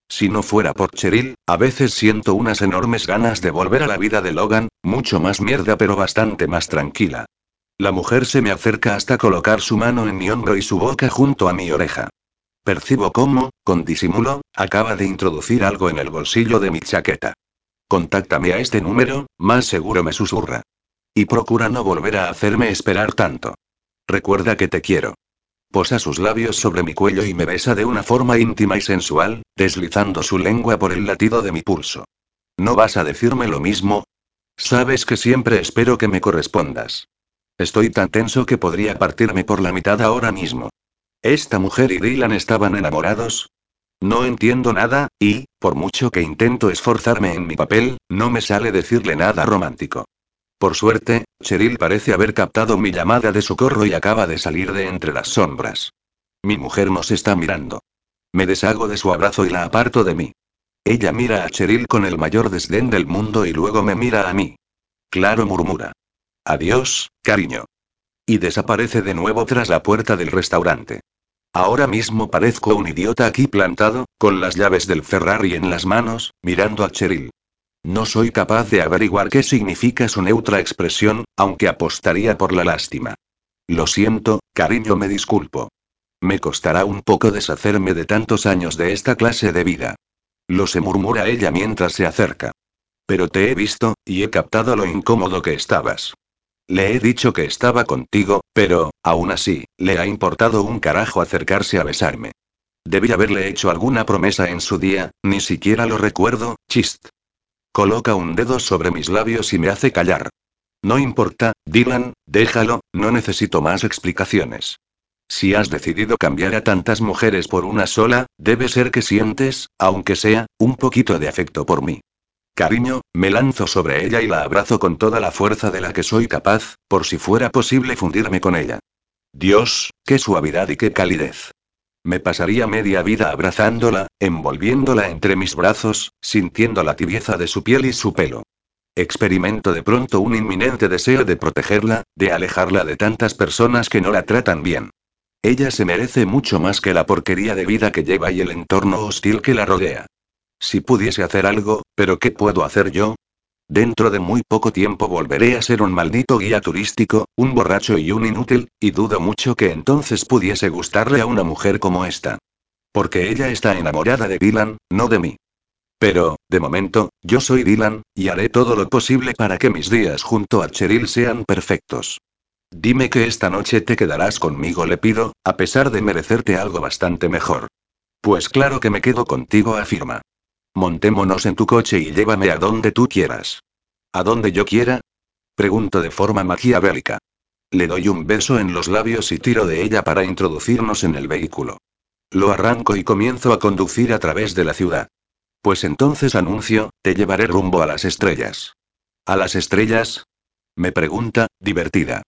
Speaker 1: Si no fuera por Cheryl, a veces siento unas enormes ganas de volver a la vida de Logan, mucho más mierda pero bastante más tranquila. La mujer se me acerca hasta colocar su mano en mi hombro y su boca junto a mi oreja. Percibo cómo, con disimulo, acaba de introducir algo en el bolsillo de mi chaqueta. Contáctame a este número, más seguro me susurra. Y procura no volver a hacerme esperar tanto. Recuerda que te quiero. Posa sus labios sobre mi cuello y me besa de una forma íntima y sensual, deslizando su lengua por el latido de mi pulso. ¿No vas a decirme lo mismo? Sabes que siempre espero que me correspondas. Estoy tan tenso que podría partirme por la mitad ahora mismo. ¿Esta mujer y Dylan estaban enamorados? No entiendo nada, y, por mucho que intento esforzarme en mi papel, no me sale decirle nada romántico. Por suerte, Cheryl parece haber captado mi llamada de socorro y acaba de salir de entre las sombras. Mi mujer nos está mirando. Me deshago de su abrazo y la aparto de mí. Ella mira a Cheryl con el mayor desdén del mundo y luego me mira a mí. Claro murmura. Adiós, cariño. Y desaparece de nuevo tras la puerta del restaurante. Ahora mismo parezco un idiota aquí plantado, con las llaves del Ferrari en las manos, mirando a Cheryl. No soy capaz de averiguar qué significa su neutra expresión, aunque apostaría por la lástima. Lo siento, cariño, me disculpo. Me costará un poco deshacerme de tantos años de esta clase de vida. Lo se murmura ella mientras se acerca. Pero te he visto, y he captado lo incómodo que estabas. Le he dicho que estaba contigo, pero, aún así, le ha importado un carajo acercarse a besarme. Debí haberle hecho alguna promesa en su día, ni siquiera lo recuerdo, chist. Coloca un dedo sobre mis labios y me hace callar. No importa, Dylan, déjalo, no necesito más explicaciones. Si has decidido cambiar a tantas mujeres por una sola, debe ser que sientes, aunque sea, un poquito de afecto por mí. Cariño, me lanzo sobre ella y la abrazo con toda la fuerza de la que soy capaz, por si fuera posible fundirme con ella. Dios, qué suavidad y qué calidez. Me pasaría media vida abrazándola, envolviéndola entre mis brazos, sintiendo la tibieza de su piel y su pelo. Experimento de pronto un inminente deseo de protegerla, de alejarla de tantas personas que no la tratan bien. Ella se merece mucho más que la porquería de vida que lleva y el entorno hostil que la rodea. Si pudiese hacer algo, pero ¿qué puedo hacer yo? Dentro de muy poco tiempo volveré a ser un maldito guía turístico, un borracho y un inútil, y dudo mucho que entonces pudiese gustarle a una mujer como esta. Porque ella está enamorada de Dylan, no de mí. Pero, de momento, yo soy Dylan, y haré todo lo posible para que mis días junto a Cheryl sean perfectos. Dime que esta noche te quedarás conmigo, le pido, a pesar de merecerte algo bastante mejor. Pues claro que me quedo contigo, afirma. Montémonos en tu coche y llévame a donde tú quieras. ¿A donde yo quiera? Pregunto de forma maquiavélica. Le doy un beso en los labios y tiro de ella para introducirnos en el vehículo. Lo arranco y comienzo a conducir a través de la ciudad. Pues entonces anuncio, te llevaré rumbo a las estrellas. ¿A las estrellas? Me pregunta, divertida.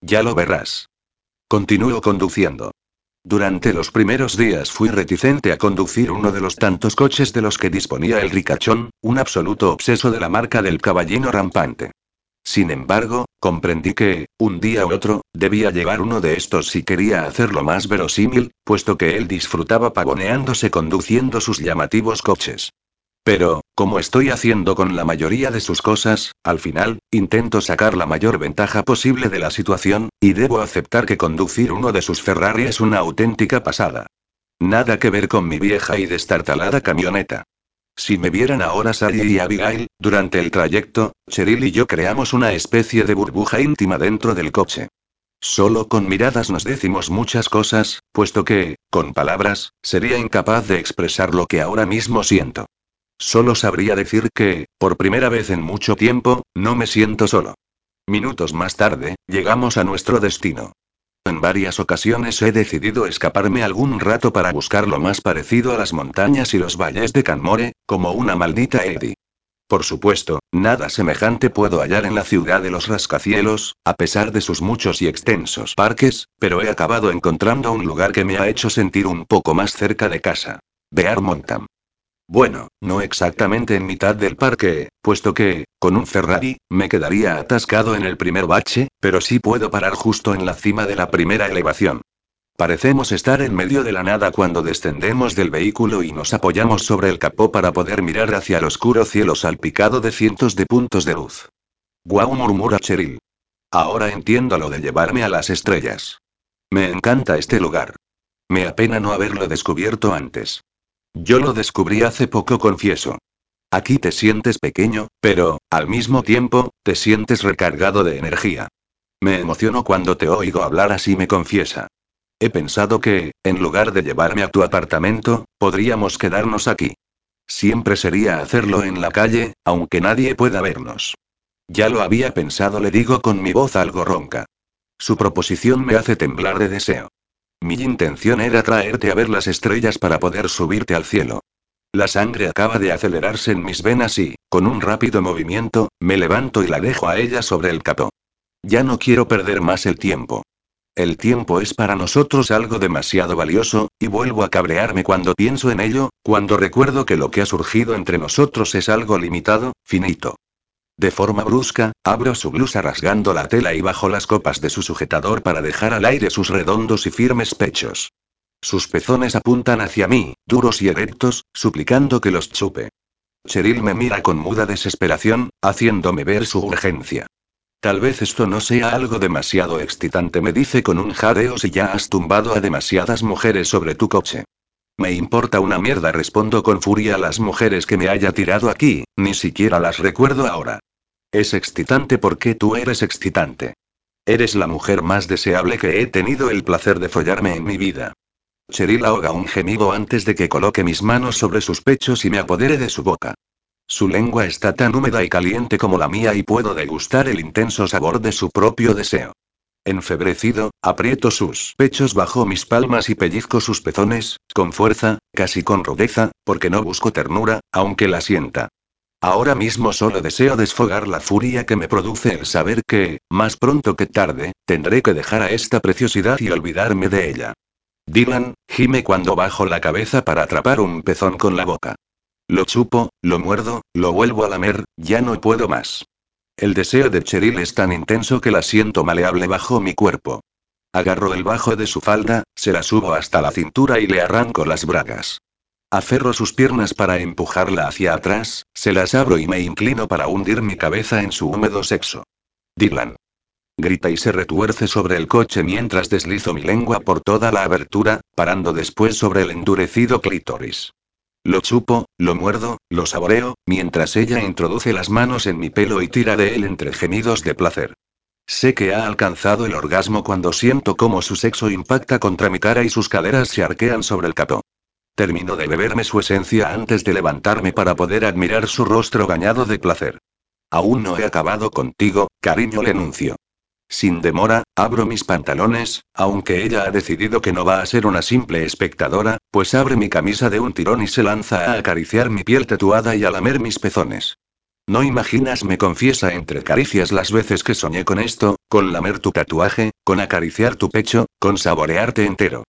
Speaker 1: Ya lo verás. Continúo conduciendo. Durante los primeros días fui reticente a conducir uno de los tantos coches de los que disponía el ricachón, un absoluto obseso de la marca del caballino rampante. Sin embargo, comprendí que, un día u otro, debía llevar uno de estos si quería hacerlo más verosímil, puesto que él disfrutaba pavoneándose conduciendo sus llamativos coches. Pero, como estoy haciendo con la mayoría de sus cosas, al final, intento sacar la mayor ventaja posible de la situación, y debo aceptar que conducir uno de sus Ferrari es una auténtica pasada. Nada que ver con mi vieja y destartalada camioneta. Si me vieran ahora Sally y Abigail, durante el trayecto, Cheryl y yo creamos una especie de burbuja íntima dentro del coche. Solo con miradas nos decimos muchas cosas, puesto que, con palabras, sería incapaz de expresar lo que ahora mismo siento. Solo sabría decir que, por primera vez en mucho tiempo, no me siento solo. Minutos más tarde, llegamos a nuestro destino. En varias ocasiones he decidido escaparme algún rato para buscar lo más parecido a las montañas y los valles de Canmore, como una maldita Eddie. Por supuesto, nada semejante puedo hallar en la ciudad de los rascacielos, a pesar de sus muchos y extensos parques, pero he acabado encontrando un lugar que me ha hecho sentir un poco más cerca de casa. Bear Mountain. Bueno, no exactamente en mitad del parque, puesto que, con un Ferrari, me quedaría atascado en el primer bache, pero sí puedo parar justo en la cima de la primera elevación. Parecemos estar en medio de la nada cuando descendemos del vehículo y nos apoyamos sobre el capó para poder mirar hacia el oscuro cielo salpicado de cientos de puntos de luz. Guau murmura Cheryl. Ahora entiendo lo de llevarme a las estrellas. Me encanta este lugar. Me apena no haberlo descubierto antes. Yo lo descubrí hace poco, confieso. Aquí te sientes pequeño, pero, al mismo tiempo, te sientes recargado de energía. Me emociono cuando te oigo hablar así, me confiesa. He pensado que, en lugar de llevarme a tu apartamento, podríamos quedarnos aquí. Siempre sería hacerlo en la calle, aunque nadie pueda vernos. Ya lo había pensado, le digo con mi voz algo ronca. Su proposición me hace temblar de deseo. Mi intención era traerte a ver las estrellas para poder subirte al cielo. La sangre acaba de acelerarse en mis venas y, con un rápido movimiento, me levanto y la dejo a ella sobre el capó. Ya no quiero perder más el tiempo. El tiempo es para nosotros algo demasiado valioso, y vuelvo a cabrearme cuando pienso en ello, cuando recuerdo que lo que ha surgido entre nosotros es algo limitado, finito. De forma brusca, abro su blusa rasgando la tela y bajo las copas de su sujetador para dejar al aire sus redondos y firmes pechos. Sus pezones apuntan hacia mí, duros y erectos, suplicando que los chupe. Cheryl me mira con muda desesperación, haciéndome ver su urgencia. Tal vez esto no sea algo demasiado excitante, me dice con un jadeo si ya has tumbado a demasiadas mujeres sobre tu coche. Me importa una mierda, respondo con furia a las mujeres que me haya tirado aquí, ni siquiera las recuerdo ahora. Es excitante porque tú eres excitante. Eres la mujer más deseable que he tenido el placer de follarme en mi vida. Cheryl ahoga un gemido antes de que coloque mis manos sobre sus pechos y me apodere de su boca. Su lengua está tan húmeda y caliente como la mía y puedo degustar el intenso sabor de su propio deseo. Enfebrecido, aprieto sus pechos bajo mis palmas y pellizco sus pezones, con fuerza, casi con rudeza, porque no busco ternura, aunque la sienta. Ahora mismo solo deseo desfogar la furia que me produce el saber que, más pronto que tarde, tendré que dejar a esta preciosidad y olvidarme de ella. Dylan, gime cuando bajo la cabeza para atrapar un pezón con la boca. Lo chupo, lo muerdo, lo vuelvo a lamer, ya no puedo más. El deseo de Cheryl es tan intenso que la siento maleable bajo mi cuerpo. Agarro el bajo de su falda, se la subo hasta la cintura y le arranco las bragas. Aferro sus piernas para empujarla hacia atrás, se las abro y me inclino para hundir mi cabeza en su húmedo sexo. Dylan. Grita y se retuerce sobre el coche mientras deslizo mi lengua por toda la abertura, parando después sobre el endurecido clítoris. Lo chupo, lo muerdo, lo saboreo, mientras ella introduce las manos en mi pelo y tira de él entre gemidos de placer. Sé que ha alcanzado el orgasmo cuando siento cómo su sexo impacta contra mi cara y sus caderas se arquean sobre el capó. Termino de beberme su esencia antes de levantarme para poder admirar su rostro gañado de placer. Aún no he acabado contigo, cariño, le anuncio. Sin demora, abro mis pantalones, aunque ella ha decidido que no va a ser una simple espectadora, pues abre mi camisa de un tirón y se lanza a acariciar mi piel tatuada y a lamer mis pezones. No imaginas, me confiesa entre caricias las veces que soñé con esto, con lamer tu tatuaje, con acariciar tu pecho, con saborearte entero.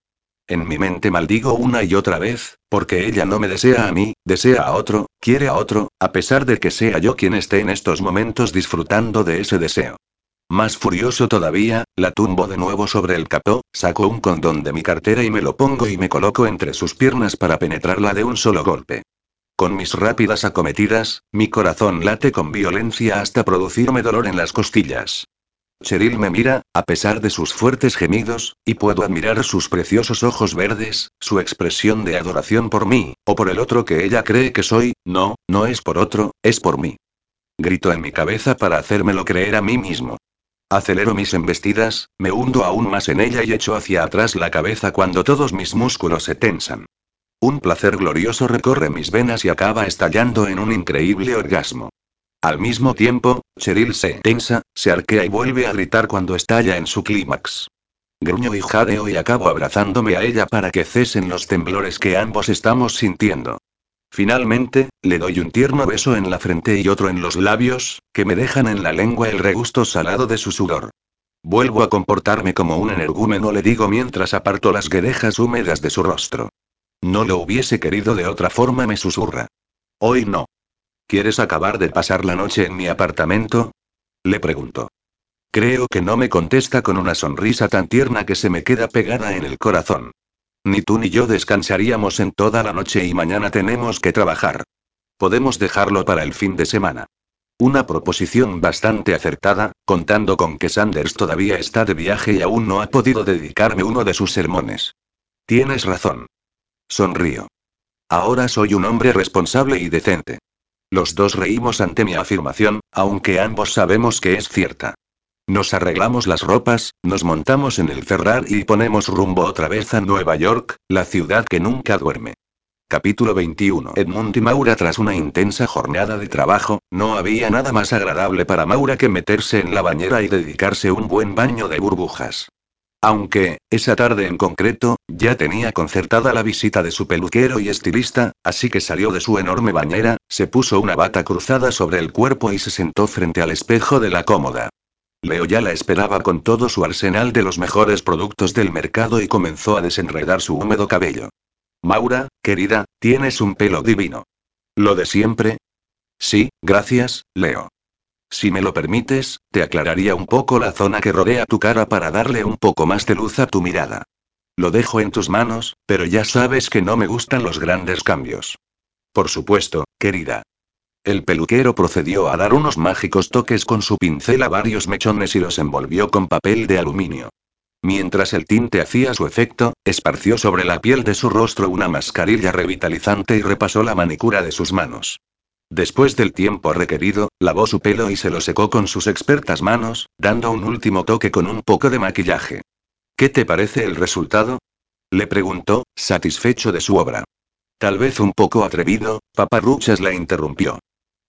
Speaker 1: En mi mente maldigo una y otra vez, porque ella no me desea a mí, desea a otro, quiere a otro, a pesar de que sea yo quien esté en estos momentos disfrutando de ese deseo. Más furioso todavía, la tumbo de nuevo sobre el capó, saco un condón de mi cartera y me lo pongo y me coloco entre sus piernas para penetrarla de un solo golpe. Con mis rápidas acometidas, mi corazón late con violencia hasta producirme dolor en las costillas. Cheryl me mira, a pesar de sus fuertes gemidos, y puedo admirar sus preciosos ojos verdes, su expresión de adoración por mí, o por el otro que ella cree que soy, no, no es por otro, es por mí. Grito en mi cabeza para hacérmelo creer a mí mismo. Acelero mis embestidas, me hundo aún más en ella y echo hacia atrás la cabeza cuando todos mis músculos se tensan. Un placer glorioso recorre mis venas y acaba estallando en un increíble orgasmo. Al mismo tiempo, Cheryl se tensa, se arquea y vuelve a gritar cuando estalla en su clímax. Gruño y jadeo y acabo abrazándome a ella para que cesen los temblores que ambos estamos sintiendo. Finalmente, le doy un tierno beso en la frente y otro en los labios, que me dejan en la lengua el regusto salado de su sudor. Vuelvo a comportarme como un energúmeno, le digo mientras aparto las guedejas húmedas de su rostro. No lo hubiese querido de otra forma, me susurra. Hoy no. ¿Quieres acabar de pasar la noche en mi apartamento? Le pregunto. Creo que no me contesta con una sonrisa tan tierna que se me queda pegada en el corazón. Ni tú ni yo descansaríamos en toda la noche y mañana tenemos que trabajar. Podemos dejarlo para el fin de semana. Una proposición bastante acertada, contando con que Sanders todavía está de viaje y aún no ha podido dedicarme uno de sus sermones. Tienes razón. Sonrío. Ahora soy un hombre responsable y decente. Los dos reímos ante mi afirmación, aunque ambos sabemos que es cierta. Nos arreglamos las ropas, nos montamos en el Ferrari y ponemos rumbo otra vez a Nueva York, la ciudad que nunca duerme. Capítulo 21. Edmund y Maura Tras una intensa jornada de trabajo, no había nada más agradable para Maura que meterse en la bañera y dedicarse un buen baño de burbujas. Aunque, esa tarde en concreto, ya tenía concertada la visita de su peluquero y estilista, así que salió de su enorme bañera, se puso una bata cruzada sobre el cuerpo y se sentó frente al espejo de la cómoda. Leo ya la esperaba con todo su arsenal de los mejores productos del mercado y comenzó a desenredar su húmedo cabello. Maura, querida, tienes un pelo divino. ¿Lo de siempre? Sí, gracias, Leo. Si me lo permites, te aclararía un poco la zona que rodea tu cara para darle un poco más de luz a tu mirada. Lo dejo en tus manos, pero ya sabes que no me gustan los grandes cambios. Por supuesto, querida. El peluquero procedió a dar unos mágicos toques con su pincel a varios mechones y los envolvió con papel de aluminio. Mientras el tinte hacía su efecto, esparció sobre la piel de su rostro una mascarilla revitalizante y repasó la manicura de sus manos. Después del tiempo requerido, lavó su pelo y se lo secó con sus expertas manos, dando un último toque con un poco de maquillaje. ¿Qué te parece el resultado? Le preguntó, satisfecho de su obra. Tal vez un poco atrevido, paparruchas la interrumpió.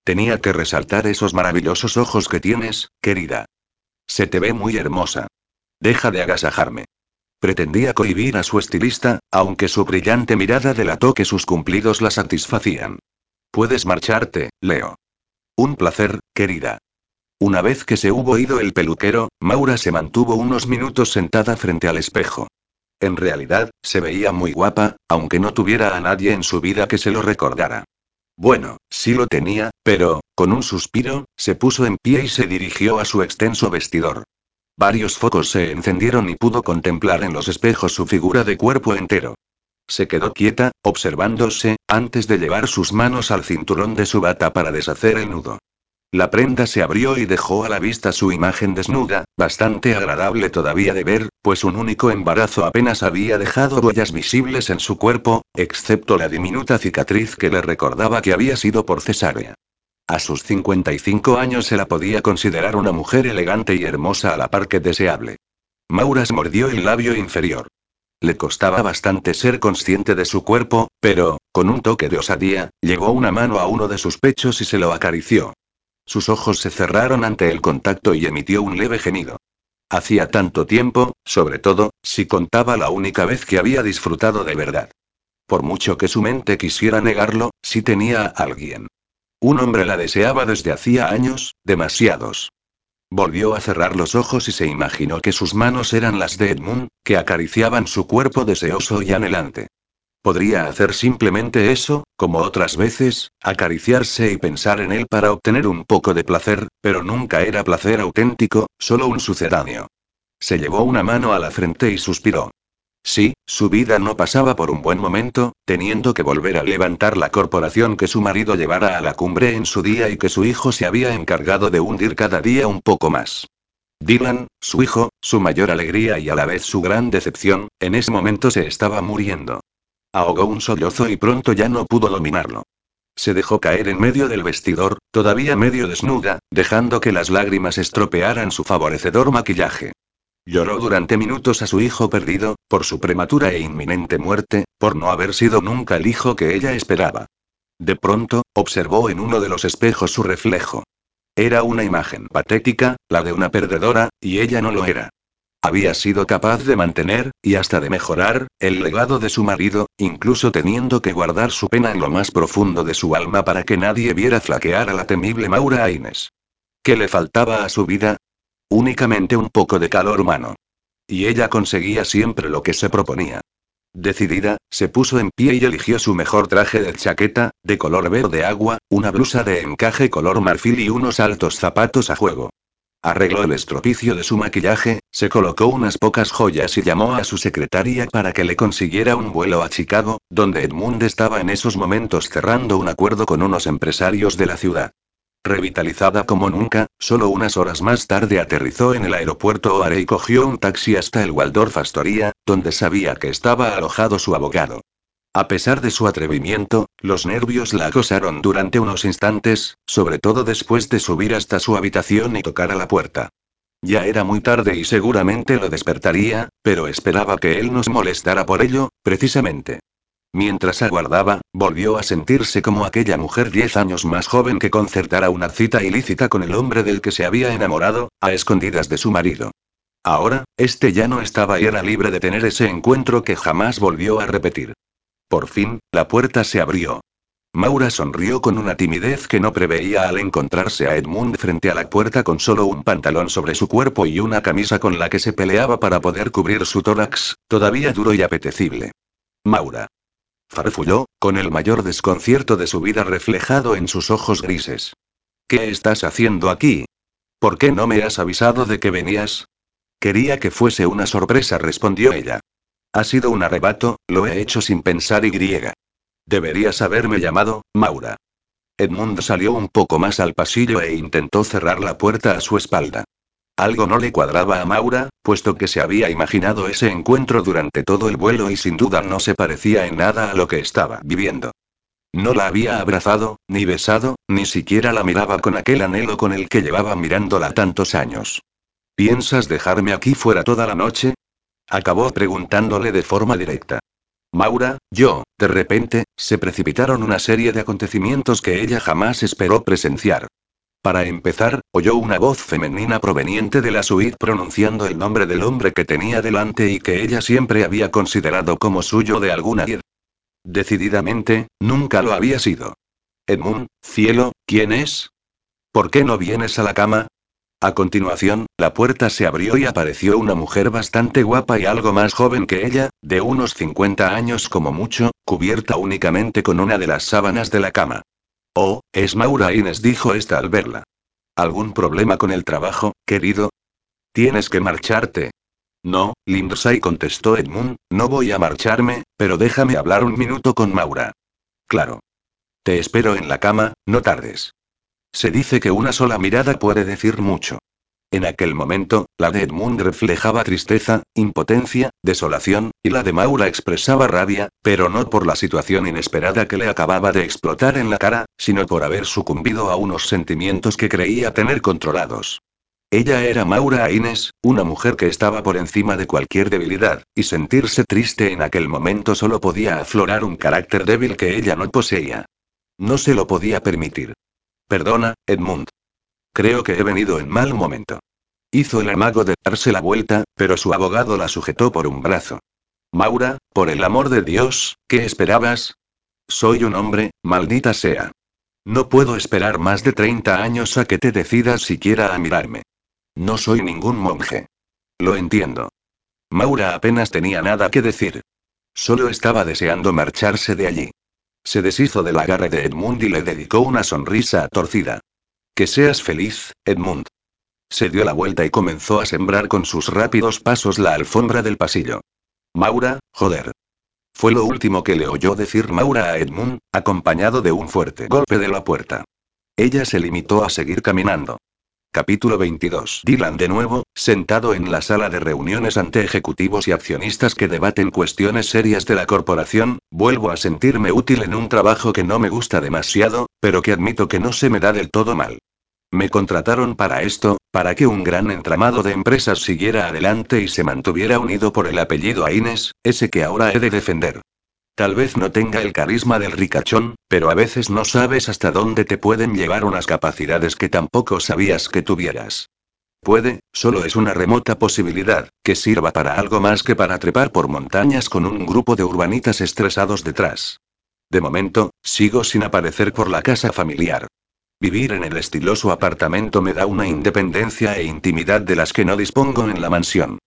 Speaker 1: Tenía que resaltar esos maravillosos ojos que tienes, querida. Se te ve muy hermosa. Deja de agasajarme. Pretendía cohibir a su estilista, aunque su brillante mirada delató que sus cumplidos la satisfacían. Puedes marcharte, Leo. Un placer, querida. Una vez que se hubo ido el peluquero, Maura se mantuvo unos minutos sentada frente al espejo. En realidad, se veía muy guapa, aunque no tuviera a nadie en su vida que se lo recordara. Bueno, sí lo tenía, pero, con un suspiro, se puso en pie y se dirigió a su extenso vestidor. Varios focos se encendieron y pudo contemplar en los espejos su figura de cuerpo entero. Se quedó quieta, observándose, antes de llevar sus manos al cinturón de su bata para deshacer el nudo. La prenda se abrió y dejó a la vista su imagen desnuda, bastante agradable todavía de ver, pues un único embarazo apenas había dejado huellas visibles en su cuerpo, excepto la diminuta cicatriz que le recordaba que había sido por cesárea. A sus 55 años se la podía considerar una mujer elegante y hermosa a la par que deseable. Maura mordió el labio inferior. Le costaba bastante ser consciente de su cuerpo, pero, con un toque de osadía, llevó una mano a uno de sus pechos y se lo acarició. Sus ojos se cerraron ante el contacto y emitió un leve gemido. Hacía tanto tiempo, sobre todo, si contaba la única vez que había disfrutado de verdad. Por mucho que su mente quisiera negarlo, sí tenía a alguien. Un hombre la deseaba desde hacía años, demasiados. Volvió a cerrar los ojos y se imaginó que sus manos eran las de Edmund, que acariciaban su cuerpo deseoso y anhelante. Podría hacer simplemente eso, como otras veces, acariciarse y pensar en él para obtener un poco de placer, pero nunca era placer auténtico, solo un sucedáneo. Se llevó una mano a la frente y suspiró. Sí, su vida no pasaba por un buen momento, teniendo que volver a levantar la corporación que su marido llevara a la cumbre en su día y que su hijo se había encargado de hundir cada día un poco más. Dylan, su hijo, su mayor alegría y a la vez su gran decepción, en ese momento se estaba muriendo. Ahogó un sollozo y pronto ya no pudo dominarlo. Se dejó caer en medio del vestidor, todavía medio desnuda, dejando que las lágrimas estropearan su favorecedor maquillaje. Lloró durante minutos a su hijo perdido, por su prematura e inminente muerte, por no haber sido nunca el hijo que ella esperaba. De pronto, observó en uno de los espejos su reflejo. Era una imagen patética, la de una perdedora, y ella no lo era. Había sido capaz de mantener, y hasta de mejorar, el legado de su marido, incluso teniendo que guardar su pena en lo más profundo de su alma para que nadie viera flaquear a la temible Maura Aines. ¿Qué le faltaba a su vida? Únicamente un poco de calor humano. Y ella conseguía siempre lo que se proponía. Decidida, se puso en pie y eligió su mejor traje de chaqueta, de color verde agua, una blusa de encaje color marfil y unos altos zapatos a juego. Arregló el estropicio de su maquillaje, se colocó unas pocas joyas y llamó a su secretaria para que le consiguiera un vuelo a Chicago, donde Edmund estaba en esos momentos cerrando un acuerdo con unos empresarios de la ciudad. Revitalizada como nunca, solo unas horas más tarde aterrizó en el aeropuerto O'Hare y cogió un taxi hasta el Waldorf Astoria, donde sabía que estaba alojado su abogado. A pesar de su atrevimiento, los nervios la acosaron durante unos instantes, sobre todo después de subir hasta su habitación y tocar a la puerta. Ya era muy tarde y seguramente lo despertaría, pero esperaba que él nos molestara por ello, precisamente. Mientras aguardaba, volvió a sentirse como aquella mujer diez años más joven que concertara una cita ilícita con el hombre del que se había enamorado, a escondidas de su marido. Ahora, este ya no estaba y era libre de tener ese encuentro que jamás volvió a repetir. Por fin, la puerta se abrió. Maura sonrió con una timidez que no preveía al encontrarse a Edmund frente a la puerta con solo un pantalón sobre su cuerpo y una camisa con la que se peleaba para poder cubrir su tórax, todavía duro y apetecible. Maura. Farfulló, con el mayor desconcierto de su vida reflejado en sus ojos grises. ¿Qué estás haciendo aquí? ¿Por qué no me has avisado de que venías? Quería que fuese una sorpresa, respondió ella. Ha sido un arrebato, lo he hecho sin pensar y griega. Deberías haberme llamado, Maura. Edmund salió un poco más al pasillo e intentó cerrar la puerta a su espalda. Algo no le cuadraba a Maura, puesto que se había imaginado ese encuentro durante todo el vuelo y sin duda no se parecía en nada a lo que estaba viviendo. No la había abrazado, ni besado, ni siquiera la miraba con aquel anhelo con el que llevaba mirándola tantos años. ¿Piensas dejarme aquí fuera toda la noche? Acabó preguntándole de forma directa. Maura, yo, de repente, se precipitaron una serie de acontecimientos que ella jamás esperó presenciar. Para empezar, oyó una voz femenina proveniente de la suite pronunciando el nombre del hombre que tenía delante y que ella siempre había considerado como suyo de alguna edad. Decididamente, nunca lo había sido. Edmund, cielo, ¿quién es? ¿Por qué no vienes a la cama? A continuación, la puerta se abrió y apareció una mujer bastante guapa y algo más joven que ella, de unos 50 años como mucho, cubierta únicamente con una de las sábanas de la cama. Oh, es Maura Inés, dijo esta al verla. ¿Algún problema con el trabajo, querido? Tienes que marcharte. No, Lindsay contestó Edmund, no voy a marcharme, pero déjame hablar un minuto con Maura. Claro. Te espero en la cama, no tardes. Se dice que una sola mirada puede decir mucho. En aquel momento, la de Edmund reflejaba tristeza, impotencia, desolación, y la de Maura expresaba rabia, pero no por la situación inesperada que le acababa de explotar en la cara, sino por haber sucumbido a unos sentimientos que creía tener controlados. Ella era Maura Aines, una mujer que estaba por encima de cualquier debilidad, y sentirse triste en aquel momento solo podía aflorar un carácter débil que ella no poseía. No se lo podía permitir. Perdona, Edmund. Creo que he venido en mal momento. Hizo el amago de darse la vuelta, pero su abogado la sujetó por un brazo. Maura, por el amor de Dios, ¿qué esperabas? Soy un hombre, maldita sea. No puedo esperar más de 30 años a que te decidas siquiera a mirarme. No soy ningún monje. Lo entiendo. Maura apenas tenía nada que decir. Solo estaba deseando marcharse de allí. Se deshizo del agarre de Edmund y le dedicó una sonrisa torcida. Que seas feliz, Edmund. Se dio la vuelta y comenzó a sembrar con sus rápidos pasos la alfombra del pasillo. Maura, joder. Fue lo último que le oyó decir Maura a Edmund, acompañado de un fuerte golpe de la puerta. Ella se limitó a seguir caminando. Capítulo 22. Dylan de nuevo, sentado en la sala de reuniones ante ejecutivos y accionistas que debaten cuestiones serias de la corporación, vuelvo a sentirme útil en un trabajo que no me gusta demasiado, pero que admito que no se me da del todo mal. Me contrataron para esto, para que un gran entramado de empresas siguiera adelante y se mantuviera unido por el apellido Aines, ese que ahora he de defender. Tal vez no tenga el carisma del ricachón, pero a veces no sabes hasta dónde te pueden llevar unas capacidades que tampoco sabías que tuvieras. Puede, solo es una remota posibilidad, que sirva para algo más que para trepar por montañas con un grupo de urbanitas estresados detrás. De momento, sigo sin aparecer por la casa familiar. Vivir en el estiloso apartamento me da una independencia e intimidad de las que no dispongo en la mansión.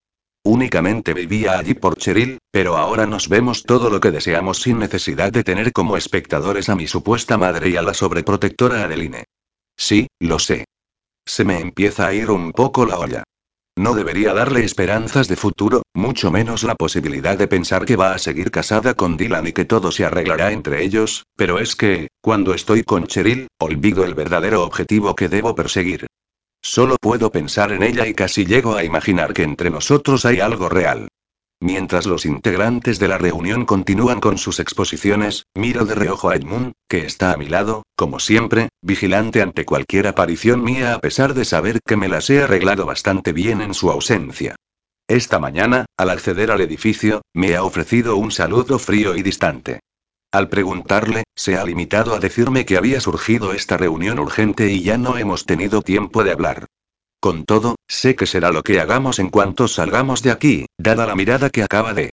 Speaker 1: Únicamente vivía allí por Cheryl, pero ahora nos vemos todo lo que deseamos sin necesidad de tener como espectadores a mi supuesta madre y a la sobreprotectora Adeline. Sí, lo sé. Se me empieza a ir un poco la olla. No debería darle esperanzas de futuro, mucho menos la posibilidad de pensar que va a seguir casada con Dylan y que todo se arreglará entre ellos, pero es que, cuando estoy con Cheryl, olvido el verdadero objetivo que debo perseguir. Solo puedo pensar en ella y casi llego a imaginar que entre nosotros hay algo real. Mientras los integrantes de la reunión continúan con sus exposiciones, miro de reojo a Edmund, que está a mi lado, como siempre, vigilante ante cualquier aparición mía a pesar de saber que me las he arreglado bastante bien en su ausencia. Esta mañana, al acceder al edificio, me ha ofrecido un saludo frío y distante. Al preguntarle, se ha limitado a decirme que había surgido esta reunión urgente y ya no hemos tenido tiempo de hablar. Con todo, sé que será lo que hagamos en cuanto salgamos de aquí, dada la mirada que acaba de